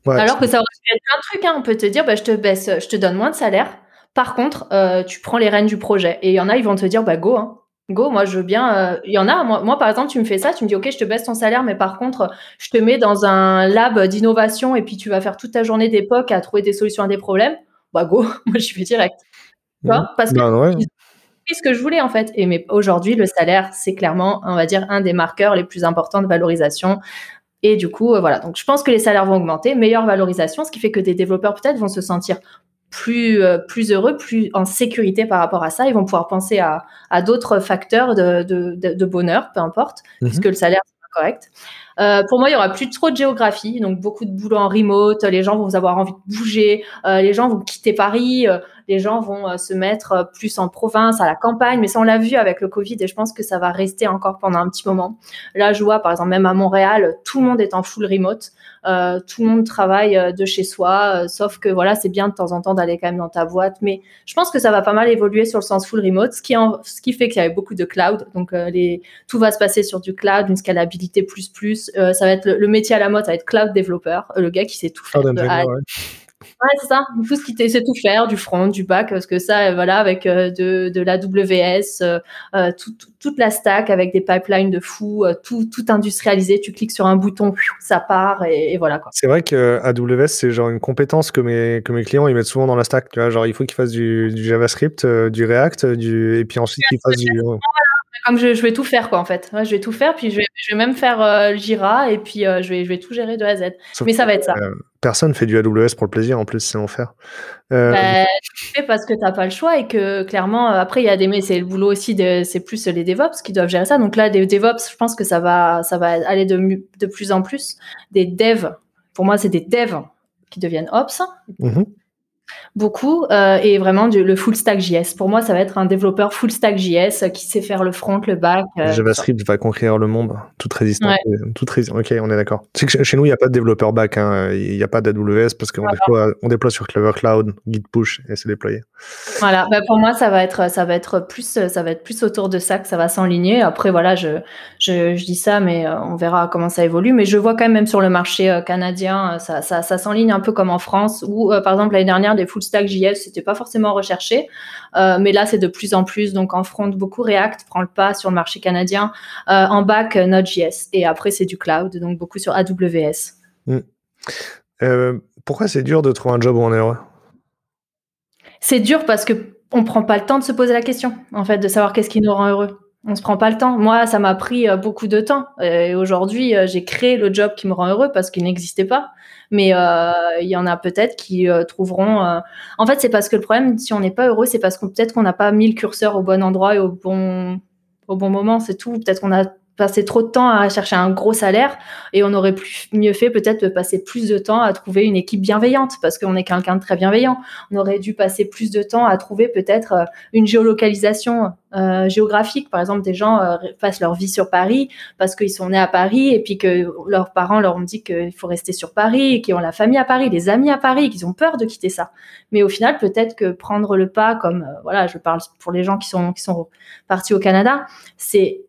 Alors que ça aurait pu être un truc. Hein. On peut te dire, bah, je te baisse, je te donne moins de salaire. Par contre, euh, tu prends les rênes du projet. Et il y en a, ils vont te dire, bah go. Hein. Go, moi je veux bien. Euh, il y en a, moi, par exemple, tu me fais ça, tu me dis ok, je te baisse ton salaire, mais par contre, je te mets dans un lab d'innovation et puis tu vas faire toute ta journée d'époque à trouver des solutions à des problèmes. Bah go, moi je fais direct. Tu vois? Parce que bah, c'est ce que je voulais en fait. Et mais aujourd'hui, le salaire, c'est clairement, on va dire, un des marqueurs les plus importants de valorisation. Et du coup, euh, voilà. Donc, je pense que les salaires vont augmenter, meilleure valorisation, ce qui fait que des développeurs peut-être vont se sentir plus, euh, plus heureux, plus en sécurité par rapport à ça. Ils vont pouvoir penser à, à d'autres facteurs de, de, de, bonheur, peu importe, mhm. puisque le salaire, c'est pas correct. Euh, pour moi, il y aura plus trop de géographie, donc beaucoup de boulot en remote. Les gens vont avoir envie de bouger. Euh, les gens vont quitter Paris. Euh, les gens vont euh, se mettre euh, plus en province, à la campagne. Mais ça, on l'a vu avec le Covid et je pense que ça va rester encore pendant un petit moment. Là, je vois, par exemple, même à Montréal, tout le monde est en full remote. Euh, tout le monde travaille de chez soi, sauf que voilà, c'est bien de temps en temps d'aller quand même dans ta boîte. Mais je pense que ça va pas mal évoluer sur le sens full remote, ce qui, en, ce qui fait qu'il y avait beaucoup de cloud. Donc, les, tout va se passer sur du cloud, une scalabilité plus plus. Ça va être le, métier à la mode, ça va être cloud développeur, le gars qui sait tout faire. Ouais, c'est ça. Tout ce qui sait tout faire, du front, du back, parce que ça, euh, voilà, avec euh, de, de l'AWS, euh, toute la stack avec des pipelines de fou, tout, tout industrialisé. Tu cliques sur un bouton, ça part et, voilà quoi. C'est vrai que AWS, c'est genre une compétence que mes, que mes clients ils mettent souvent dans la stack. Tu vois, genre il faut qu'ils fassent du, du JavaScript, du React, du, et puis ensuite qu'ils fassent du comme je, vais tout faire quoi en fait. je vais tout faire, puis je vais, je vais même faire euh, Jira et puis euh, je, vais, je vais tout gérer de A à Z. Mais ça va être ça. Euh, personne fait du AWS pour le plaisir en plus, c'est l'enfer. Bah, tu fais parce que tu n'as pas le choix et que clairement, après, il y a des, mais c'est le boulot aussi, de, c'est plus les DevOps qui doivent gérer ça. Donc là, des DevOps, je pense que ça va, ça va aller de, de plus en plus. Des devs, pour moi, c'est des devs qui deviennent Ops. Mmh beaucoup euh, et vraiment du, le full stack JS. Pour moi, ça va être un développeur full stack JS qui sait faire le front, le back. Euh, JavaScript va conquérir le monde, toute résistance. Toute Ok, on est d'accord. Que chez nous, il n'y a pas de développeur back, hein. il n'y a pas d'AWS parce qu'on déploie, on déploie sur Clever Cloud, Git push et c'est déployé. Voilà, bah, pour moi, ça va être, ça va être plus, ça va être plus autour de ça que ça va s'enligner. Après, voilà, je, je, je, dis ça, mais euh, on verra comment ça évolue. Mais je vois quand même, même sur le marché canadien, ça, ça, ça s'enligne un peu comme en France, où par exemple l'année dernière, des full stack JS, c'était pas forcément recherché, euh, mais là c'est de plus en plus. Donc en front, beaucoup React prend le pas sur le marché canadien. Euh, en back, euh, Node.js et après c'est du cloud, donc beaucoup sur AWS. Hmm. pourquoi c'est dur de trouver un job où on est heureux? C'est dur parce que on prend pas le temps de se poser la question, en fait, de savoir qu'est-ce qui nous rend heureux. On se prend pas le temps. Moi, ça m'a pris beaucoup de temps. Et aujourd'hui, j'ai créé le job qui me rend heureux parce qu'il n'existait pas. Mais euh, il y en a peut-être qui euh, trouveront. Euh, en fait, c'est parce que le problème, si on n'est pas heureux, c'est parce qu'on peut-être qu'on n'a pas mis le curseur au bon endroit et au bon au bon moment. C'est tout. Peut-être qu'on a passer trop de temps à chercher un gros salaire et on aurait plus, mieux fait peut-être de passer plus de temps à trouver une équipe bienveillante parce qu'on est quelqu'un de très bienveillant. On aurait dû passer plus de temps à trouver peut-être euh, une géolocalisation euh, géographique. Par exemple, des gens euh, passent leur vie sur Paris parce qu'ils sont nés à Paris et puis que leurs parents leur ont dit qu'il faut rester sur Paris, qu'ils ont la famille à Paris, les amis à Paris, qu'ils ont peur de quitter ça. Mais au final, peut-être que prendre le pas, comme voilà, je parle pour les gens qui sont qui sont partis au Canada, c'est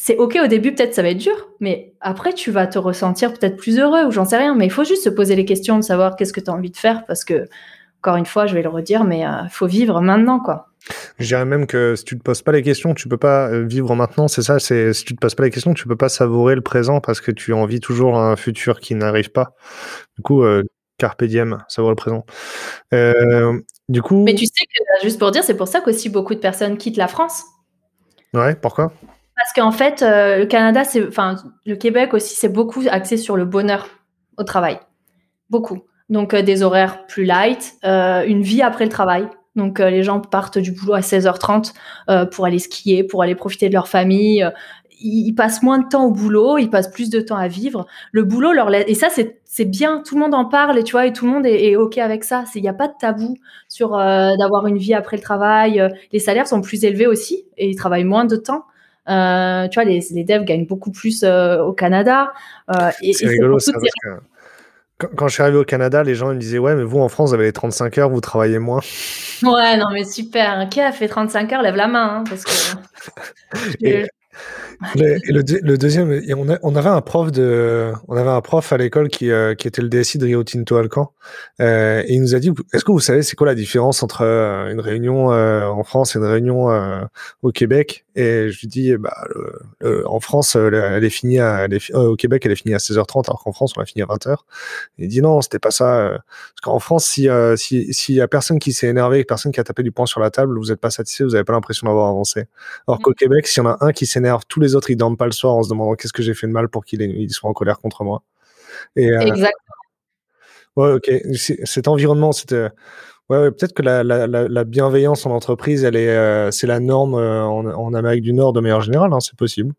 c'est ok au début, peut-être ça va être dur, mais après tu vas te ressentir peut-être plus heureux ou j'en sais rien. Mais il faut juste se poser les questions de savoir qu'est-ce que tu as envie de faire parce que, encore une fois, je vais le redire, mais il euh, faut vivre maintenant, quoi. Je dirais même que si tu te poses pas les questions, tu peux pas euh, vivre maintenant. C'est ça. C'est si tu te poses pas les questions, tu peux pas savourer le présent parce que tu envies toujours un futur qui n'arrive pas. Du coup, euh, carpe diem, savourer le présent. du coup. Mais tu sais que juste pour dire, c'est pour ça qu'aussi beaucoup de personnes quittent la France. Ouais. Pourquoi? Parce qu'en fait, euh, le Canada, enfin, le Québec aussi, c'est beaucoup axé sur le bonheur au travail. Beaucoup. Donc, euh, des horaires plus light, euh, une vie après le travail. Donc, les gens partent du boulot à 16h30 pour aller skier, pour aller profiter de leur famille. Ils, passent moins de temps au boulot, ils passent plus de temps à vivre. Le boulot leur laisse, et ça, c'est, c'est bien. Tout le monde en parle et tu vois, et tout le monde est, est ok avec ça. Il n'y a pas de tabou sur d'avoir une vie après le travail. Les salaires sont plus élevés aussi et ils travaillent moins de temps. Euh, tu vois, les, les, devs gagnent beaucoup plus euh, au Canada. Euh, c'est rigolo ça, parce que quand, je suis arrivé au Canada, les gens me disaient Ouais, mais vous en France, vous avez les 35 heures, vous travaillez moins. Ouais, non, mais super. Qui a fait 35 heures? Lève la main. Hein, parce que... et le, deuxième, on, on, avait un prof de, on avait un prof à l'école qui, euh, qui était le DSI de Rio Tinto Alcan, euh, et il nous a dit, est-ce que vous savez c'est quoi la différence entre euh, une réunion en France et une réunion au Québec? Et je lui dis, bah, en France, elle est finie à, au Québec, elle est finie à 16h30, alors qu'en France, on l'a fini à 20h. il dit non, c'était pas ça. Parce qu'en France, si s'il si, y a personne qui s'est énervé, personne qui a tapé du poing sur la table, vous n'êtes pas satisfait, vous n'avez pas l'impression d'avoir avancé. Alors qu'au mmh. Québec, s'il y en a un qui s'énerve tous les autres, ils dorment pas le soir en se demandant qu'est-ce que j'ai fait de mal pour qu'ils soient en colère contre moi. Et, euh, Exactement. Ouais, ok. Cet environnement, c'était. Ouais, peut-être que la, bienveillance en entreprise, elle est, euh, c'est la norme euh, en, Amérique du Nord de manière générale, hein, c'est possible.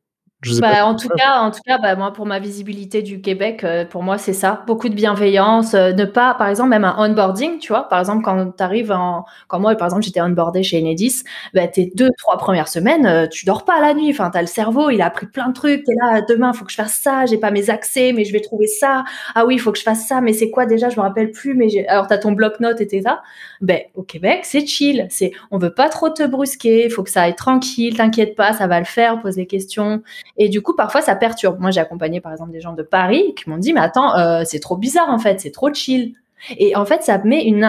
Bah, en, tout cas, en tout cas, bah, moi, pour ma visibilité du Québec, euh, pour moi, c'est ça. Beaucoup de bienveillance. Euh, ne pas, par exemple, même un onboarding, tu vois. Par exemple, quand tu arrives en. Quand moi, par exemple, j'étais onboardé chez Enedis, bah, tes deux, trois premières semaines, euh, tu dors pas la nuit. Enfin, tu as le cerveau, il a appris plein de trucs. Tu es là, demain, il faut que je fasse ça. J'ai pas mes accès, mais je vais trouver ça. Ah oui, il faut que je fasse ça. Mais c'est quoi déjà? Je me rappelle plus. Mais Alors, tu as ton bloc-notes et ça. Ben, au Québec, c'est chill. C'est, on veut pas trop te brusquer. Il faut que ça aille tranquille. T'inquiète pas, ça va le faire. Pose les questions. Et du coup, parfois, ça perturbe. Moi, j'ai accompagné, par exemple, des gens de Paris qui m'ont dit, mais attends, euh, c'est trop bizarre, en fait, c'est trop chill. Et en fait, ça met une,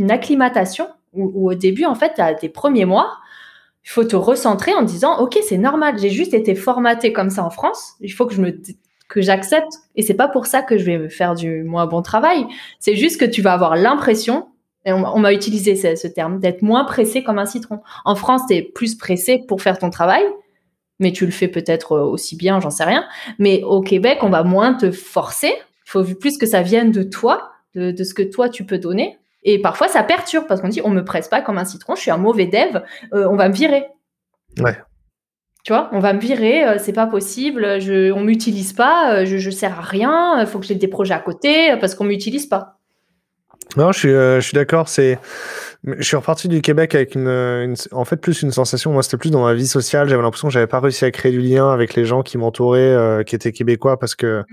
euh, acclimatation où, au début, en fait, à tes premiers mois, il faut te recentrer en disant, OK, c'est normal, j'ai juste été formaté comme ça en France. Il faut que je me que j'accepte et c'est pas pour ça que je vais faire du moins bon travail. C'est juste que tu vas avoir l'impression et on, m'a utilisé ce, terme d'être moins pressé comme un citron. En France, tu es plus pressé pour faire ton travail mais tu le fais peut-être euh, aussi bien, j'en sais rien. Mais au Québec, on va moins te forcer. Il faut plus que ça vienne de toi, de, ce que toi tu peux donner. Et parfois, ça perturbe parce qu'on dit on me presse pas comme un citron, je suis un mauvais dev, euh, on va me virer. Ouais. Tu vois, on va me virer, euh, c'est pas possible, je, on m'utilise pas, je, je sers à rien, il faut que j'ai des projets à côté parce qu'on m'utilise pas. Non, je suis, je suis d'accord. C'est je suis reparti du Québec avec une, en fait plus une sensation. Moi, c'était plus dans ma vie sociale. J'avais l'impression que j'avais pas réussi à créer du lien avec les gens qui m'entouraient, euh, qui étaient québécois, parce que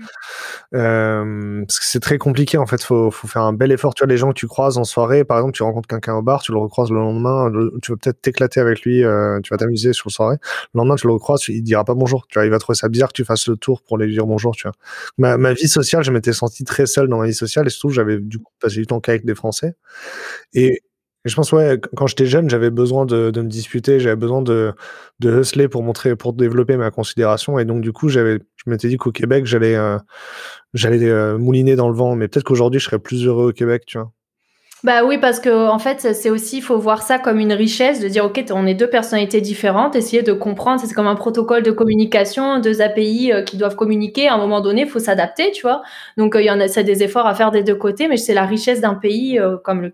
euh, parce que c'est très compliqué. En fait, faut faut faire un bel effort. Tu vois, les gens que tu croises en soirée, par exemple, tu rencontres quelqu'un au bar, tu le recroises le lendemain, tu vas peut-être t'éclater avec lui, euh, tu vas t'amuser sur le soirée. Le lendemain, tu le recroises, il dira pas bonjour. Tu vois, il va trouver ça bizarre que tu fasses le tour pour lui dire bonjour. Tu vois. Ma, ma vie sociale, je m'étais senti très seul dans ma vie sociale et surtout, j'avais du coup passé du temps qu'avec des Français. Et je pense, ouais, quand j'étais jeune, j'avais besoin de, de, me disputer, j'avais besoin de, de hustler pour montrer, pour développer ma considération. Et donc, du coup, j'avais, je m'étais dit qu'au Québec, j'allais, euh, j'allais euh, mouliner dans le vent. Mais peut-être qu'aujourd'hui, je serais plus heureux au Québec, tu vois. Bah oui, parce que en fait, c'est aussi, il faut voir ça comme une richesse, de dire, ok, on est deux personnalités différentes, essayer de comprendre, c'est comme un protocole de communication, deux API euh, qui doivent communiquer, à un moment donné, il faut s'adapter, tu vois. Donc, il y en a, des efforts à faire des deux côtés, mais c'est la richesse d'un pays comme le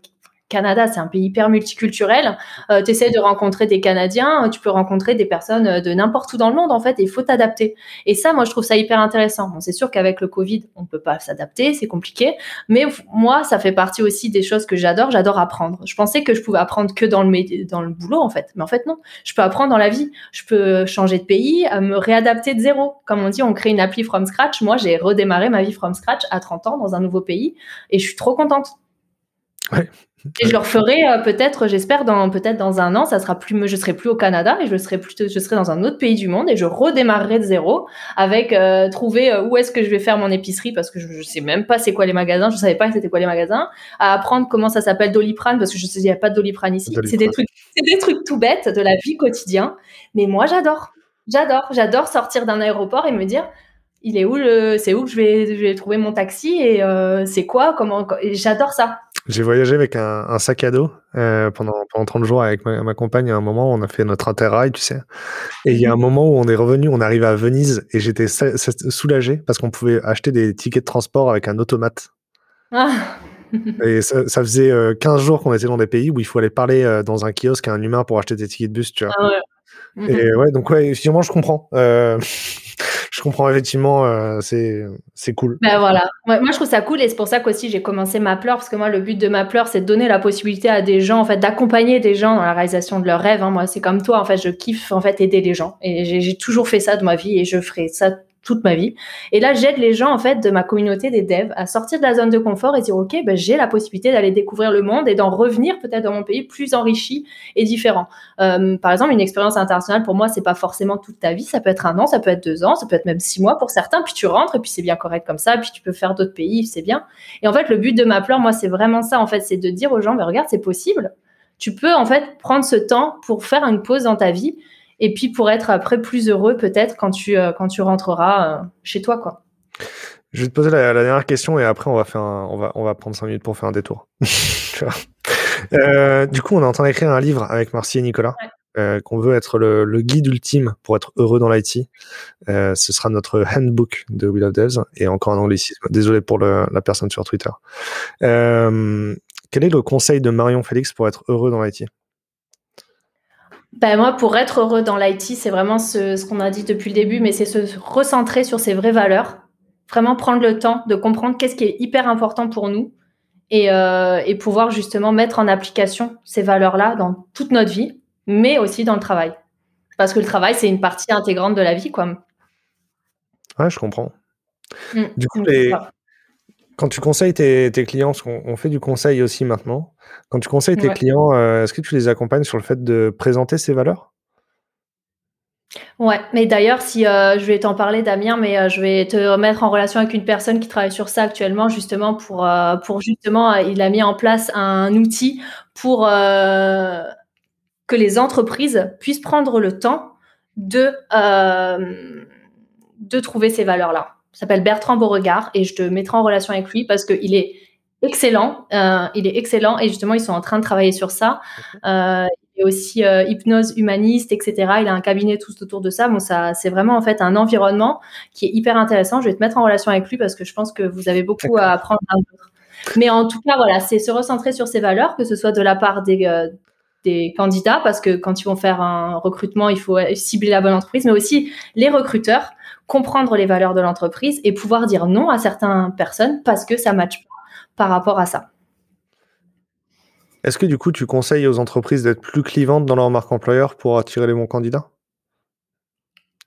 Canada, c'est un pays hyper multiculturel. Euh, tu essaies de rencontrer des Canadiens, tu peux rencontrer des personnes de n'importe où dans le monde, en fait, et il faut t'adapter. Et ça, moi, je trouve ça hyper intéressant. Bon, c'est sûr qu'avec le Covid, on peut pas s'adapter, c'est compliqué. Mais moi, ça fait partie aussi des choses que j'adore. J'adore apprendre. Je pensais que je pouvais apprendre que dans le, dans le boulot, en fait. Mais en fait, non. Je peux apprendre dans la vie. Je peux changer de pays, me réadapter de zéro. Comme on dit, on crée une appli from scratch. Moi, j'ai redémarré ma vie from scratch à 30 ans dans un nouveau pays et je suis trop contente. Ouais. Et je le referai euh, peut-être, j'espère, dans peut-être dans un an, ça sera plus, je serai plus au Canada et je serai plus, je serai dans un autre pays du monde et je redémarrerai de zéro avec euh, trouver euh, où est-ce que je vais faire mon épicerie parce que je, ne sais même pas c'est quoi les magasins, je savais pas c'était quoi les magasins, à apprendre comment ça s'appelle Doliprane parce que je sais il n'y a pas de Doliprane ici. C'est des trucs, c'est des trucs tout bêtes de la vie quotidienne, mais moi j'adore, j'adore, j'adore sortir d'un aéroport et me dire il est où le, c'est où que je vais, je vais trouver mon taxi et c'est quoi, comment, j'adore ça. J'ai voyagé avec un, sac à dos euh, pendant, pendant 30 jours avec ma, compagne. À un moment, on a fait notre interrail, tu sais. Et il y a un moment où on est revenu, on arrive à Venise et j'étais soulagé parce qu'on pouvait acheter des tickets de transport avec un automate. Ah. et ça, faisait 15 euh, jours qu'on était dans des pays où il faut aller parler euh, dans un kiosque à un humain pour acheter des tickets de bus, tu vois. Ah ouais. Et ouais, donc ouais, effectivement, je comprends. Je comprends effectivement, euh, c'est c'est cool. Ben voilà, moi, je trouve ça cool et c'est pour ça qu'aussi j'ai commencé ma pleure parce que moi le but de ma pleure c'est de donner la possibilité à des gens en fait d'accompagner des gens dans la réalisation de leurs rêves. Hein. Moi c'est comme toi en fait, je kiffe en fait aider les gens et j'ai toujours fait ça de ma vie et je ferai ça toute ma vie. Et là, j'aide les gens en fait de ma communauté des devs à sortir de la zone de confort et dire ok, ben, j'ai la possibilité d'aller découvrir le monde et d'en revenir peut-être dans mon pays plus enrichi et différent. Euh, par exemple, une expérience internationale pour moi, c'est pas forcément toute ta vie. Ça peut être un an, ça peut être deux ans, ça peut être même six mois pour certains. Puis tu rentres et puis c'est bien correct comme ça. Puis tu peux faire d'autres pays, c'est bien. Et en fait, le but de ma pleure, moi, c'est vraiment ça. En fait, c'est de dire aux gens, ben, regarde, c'est possible. Tu peux en fait prendre ce temps pour faire une pause dans ta vie et puis pour être après plus heureux peut-être quand tu, euh, quand tu rentreras euh, chez toi. quoi. Je vais te poser la, dernière question et après on va, faire on va, on va prendre cinq minutes pour faire un détour. euh, du coup, on est en train d'écrire un livre avec Marcy et Nicolas. Euh, qu'on veut être le, le, guide ultime pour être heureux dans l'IT. Euh, ce sera notre handbook de Will of Devs et encore un anglicisme. Désolé pour le, la personne sur Twitter. Euh, quel est le conseil de Marion Félix pour être heureux dans l'IT ben moi, pour être heureux dans l'IT, c'est vraiment ce, ce qu'on a dit depuis le début, mais c'est se recentrer sur ses vraies valeurs, vraiment prendre le temps de comprendre qu'est-ce qui est hyper important pour nous et, euh, et pouvoir justement mettre en application ces valeurs-là dans toute notre vie, mais aussi dans le travail. Parce que le travail, c'est une partie intégrante de la vie, quoi. Ouais, je comprends. Mmh. du coup, les, quand tu conseilles tes, clients, parce qu'on fait du conseil aussi maintenant, quand tu conseilles tes clients, euh, est-ce que tu les accompagnes sur le fait de présenter ces valeurs? Ouais, mais d'ailleurs, si euh, je vais t'en parler, Damien, mais euh, je vais te mettre en relation avec une personne qui travaille sur ça actuellement, justement pour pour justement, il a mis en place un outil pour que les entreprises puissent prendre le temps de de trouver ces valeurs-là. S'appelle Bertrand Beauregard et je te mettrai en relation avec lui parce qu'il est excellent. Euh, il est excellent et justement, ils sont en train de travailler sur ça. Euh, il est aussi euh, hypnose humaniste, etc. Il a un cabinet tout autour de ça. Bon, ça, c'est vraiment en fait un environnement qui est hyper intéressant. Je vais te mettre en relation avec lui parce que je pense que vous avez beaucoup à apprendre à. Mais en tout cas, voilà, c'est se recentrer sur ses valeurs, que ce soit de la part des, euh, des candidats, parce que quand ils vont faire un recrutement, il faut cibler la bonne entreprise, mais aussi les recruteurs comprendre les valeurs de l'entreprise et pouvoir dire non à certaines personnes parce que ça ne matche pas par rapport à ça. Est-ce que du coup, tu conseilles aux entreprises d'être plus clivantes dans leur marque employeur pour attirer les bons candidats?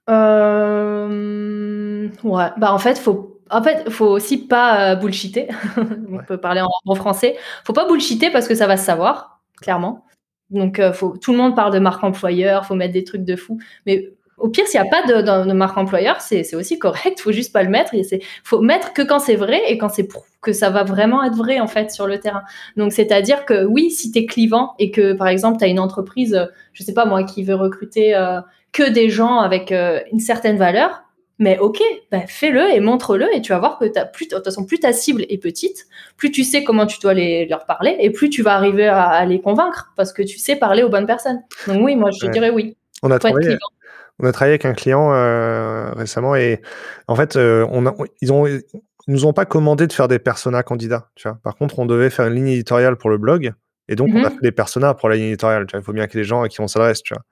Euh... Ouais, bah en fait, faut en fait, faut aussi pas euh, bullshiter. On peut parler en bon français. Faut pas bullshiter parce que ça va se savoir, clairement. Donc, euh, faut, tout le monde parle de marque employeur, faut mettre des trucs de fou. Mais au pire, s'il n'y a pas de, marque employeur, c'est aussi correct. Il faut juste pas le mettre. Il faut mettre que quand c'est vrai et quand c'est que ça va vraiment être vrai en fait sur le terrain. Donc c'est-à-dire que oui, si tu es clivant et que par exemple tu as une entreprise, euh, je sais pas moi, qui veut recruter euh, que des gens avec euh, une certaine valeur, mais ok, bah, fais-le et montre-le et tu vas voir que as plus, de toute façon, plus ta cible est petite, plus tu sais comment tu dois les, leur parler et plus tu vas arriver à, les convaincre parce que tu sais parler aux bonnes personnes. Donc oui, moi je dirais oui. On a on a travaillé avec un client euh, récemment et en fait, euh, on ils ont nous ont pas commandé de faire des personas candidats. Tu vois. Par contre, on devait faire une ligne éditoriale pour le blog Et donc, on a Mhm. fait des personas pour la ligne éditoriale. tu vois. Il faut bien qu'il y ait des gens à qui on s'adresse, tu vois.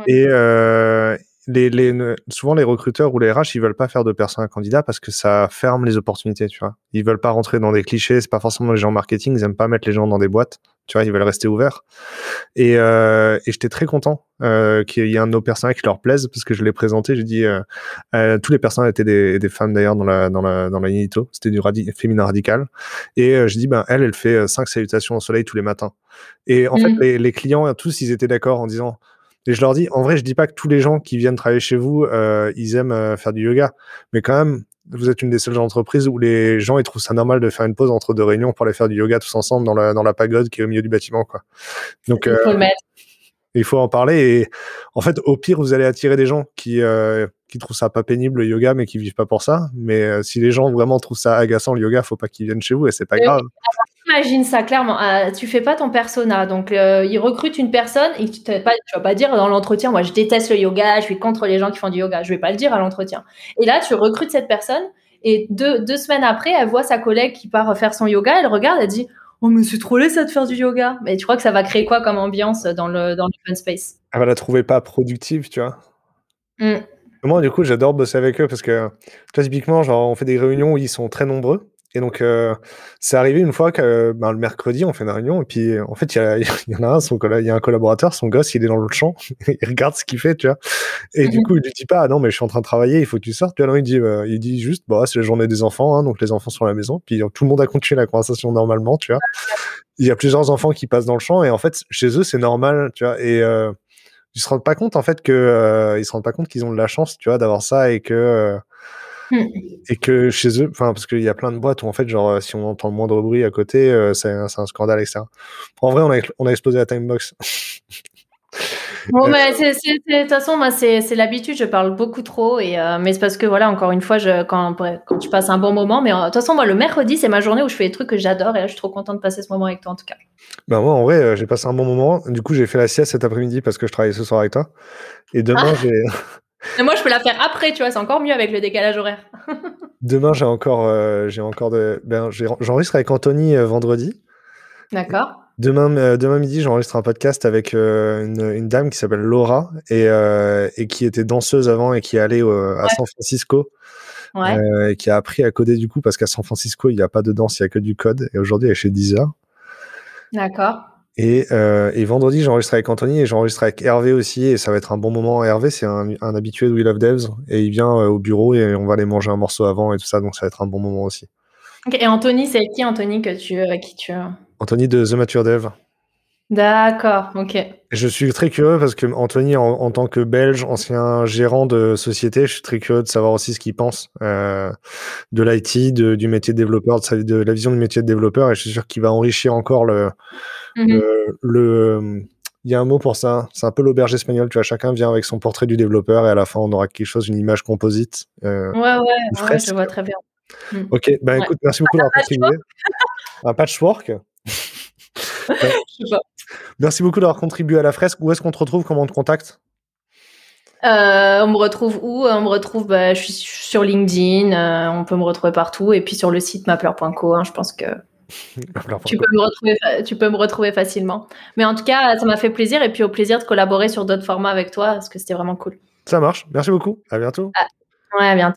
Ouais. Et euh, les, les, souvent, les recruteurs ou les RH, ils veulent pas faire de personas candidats parce que ça ferme les opportunités, tu vois. Ils veulent pas rentrer dans des clichés. C'est pas forcément les gens en marketing. Ils aiment pas mettre les gens dans des boîtes. Tu vois, ils veulent rester ouverts. Et, euh, et j'étais très content euh, qu'il y ait un de nos personnages qui leur plaise parce que je l'ai présenté. J'ai dit, euh, euh, tous les personnages étaient des, des femmes d'ailleurs dans la dans la dans la. C'était du radi féminin radical. Et euh, je dis, ben elle, elle fait euh, cinq salutations au soleil tous les matins. Et en fait, les, les clients tous, ils étaient d'accord en disant. Et je leur dis, en vrai, je dis pas que tous les gens qui viennent travailler chez vous, euh, ils aiment euh, faire du yoga, mais quand même, vous êtes une des seules entreprises où les gens ils trouvent ça normal de faire une pause entre deux réunions pour aller faire du yoga tous ensemble dans la dans la pagode qui est au milieu du bâtiment, quoi. Donc Il euh, faut il faut en parler et en fait au pire vous allez attirer des gens qui euh, qui trouvent ça pas pénible le yoga mais qui vivent pas pour ça mais euh, si les gens vraiment trouvent ça agaçant le yoga faut pas qu'ils viennent chez vous et c'est pas Oui. grave Imagine ça clairement. Euh, tu fais pas ton persona, donc euh, ils recrutent une personne et tu, pas, tu vas pas dire dans l'entretien, moi je déteste le yoga, je suis contre les gens qui font du yoga. Je vais pas le dire à l'entretien. Et là, tu recrutes cette personne et deux, deux semaines après, elle voit sa collègue qui part faire son yoga, elle regarde, elle dit Oh, mais c'est trop laid ça de faire du yoga. Mais tu crois que ça va créer quoi comme ambiance dans le dans l'open space? Elle va la trouver pas productive tu vois Mm. moi du coup j'adore bosser avec eux parce que typiquement genre on fait des réunions où ils sont très nombreux et donc euh, c'est arrivé une fois que ben, le mercredi on fait une réunion et puis en fait il y, a- il y en a un son il y a un collaborateur son gosse il est dans l'autre champ il regarde ce qu'il fait tu vois. Et du Mhm. coup il lui dit pas ah non mais je suis en train de travailler il faut que tu sortes. Tu vois non, il dit euh, il dit juste bah c'est la journée des enfants hein, donc les enfants sont à la maison. Puis euh, tout le monde a continué la conversation normalement tu vois. Il y a plusieurs enfants qui passent dans le champ et en fait chez eux c'est normal tu vois. Et euh, ils se rendent pas compte en fait que euh, ils se rendent pas compte qu'ils ont de la chance tu vois d'avoir ça et que euh, Mm. et que chez eux enfin parce qu'il y a plein de boîtes où en fait genre si on entend le moindre bruit à côté euh, c'est un, scandale etc en vrai on a on a explosé la timebox Bon, Euh, mais c'est- de toute façon, moi, c'est, l'habitude. Je parle beaucoup trop, et euh, mais c'est parce que voilà, encore une fois, je, quand, quand tu passes un bon moment. Mais euh, de toute façon, moi, le mercredi, c'est ma journée où je fais des trucs que j'adore, et là, je suis trop contente de passer ce moment avec toi, en tout cas. ben moi en vrai euh, j'ai passé un bon moment du coup j'ai fait la sieste cet après-midi parce que je travaillais ce soir avec toi et demain Ah. j'ai Mais moi, je peux la faire après, tu vois, c'est encore mieux avec le décalage horaire. demain j'ai encore euh, j'ai encore de ben j'enregistre avec Anthony euh, vendredi D'accord. Demain, euh, demain midi, j'enregistre un podcast avec une, une dame qui s'appelle Laura et, et qui était danseuse avant et qui est allée à Ouais. San Francisco Ouais. et qui a appris à coder du coup parce qu'à San Francisco, il n'y a pas de danse, il n'y a que du code. Et aujourd'hui, elle est chez Deezer. D'accord. Et, euh, et vendredi, j'enregistre avec Anthony et j'enregistre avec Hervé aussi. Et ça va être un bon moment. Hervé, c'est un, un habitué de We Love Devs et il vient euh, au bureau et on va aller manger un morceau avant et tout ça. Donc ça va être un bon moment aussi. Et Anthony, c'est qui, Anthony, que tu, avec qui tu. Anthony de The Mature Dev. D'accord, ok. Je suis très curieux parce que Anthony, en, en tant que Belge, ancien gérant de société, je suis très curieux de savoir aussi ce qu'il pense euh, de l'IT, du métier de développeur, de, sa- de la vision du métier de développeur, et je suis sûr qu'il va enrichir encore le, Mhm. le, le- Il y a un mot pour ça, c'est un peu l'auberge espagnole, tu vois, chacun vient avec son portrait du développeur, et à la fin, on aura quelque chose, une image composite. euh, Ouais, ouais, ouais, je vois très bien. Ok, ben Ouais. écoute, merci beaucoup d'avoir contribué. Un patchwork? Je sais pas. Merci beaucoup d'avoir contribué à la fresque. Où est-ce qu'on te retrouve? Comment on te contacte? Euh, on me retrouve où? On me retrouve, bah, je suis sur LinkedIn, euh, on peut me retrouver partout, et puis sur le site mapper.co, hein, je pense que tu peux, me retrouver, fa- tu peux me retrouver facilement. Mais en tout cas, ça m'a fait plaisir, et puis au plaisir de collaborer sur d'autres formats avec toi, parce que c'était vraiment cool. Ça marche. Merci beaucoup. À bientôt. Ouais, à bientôt.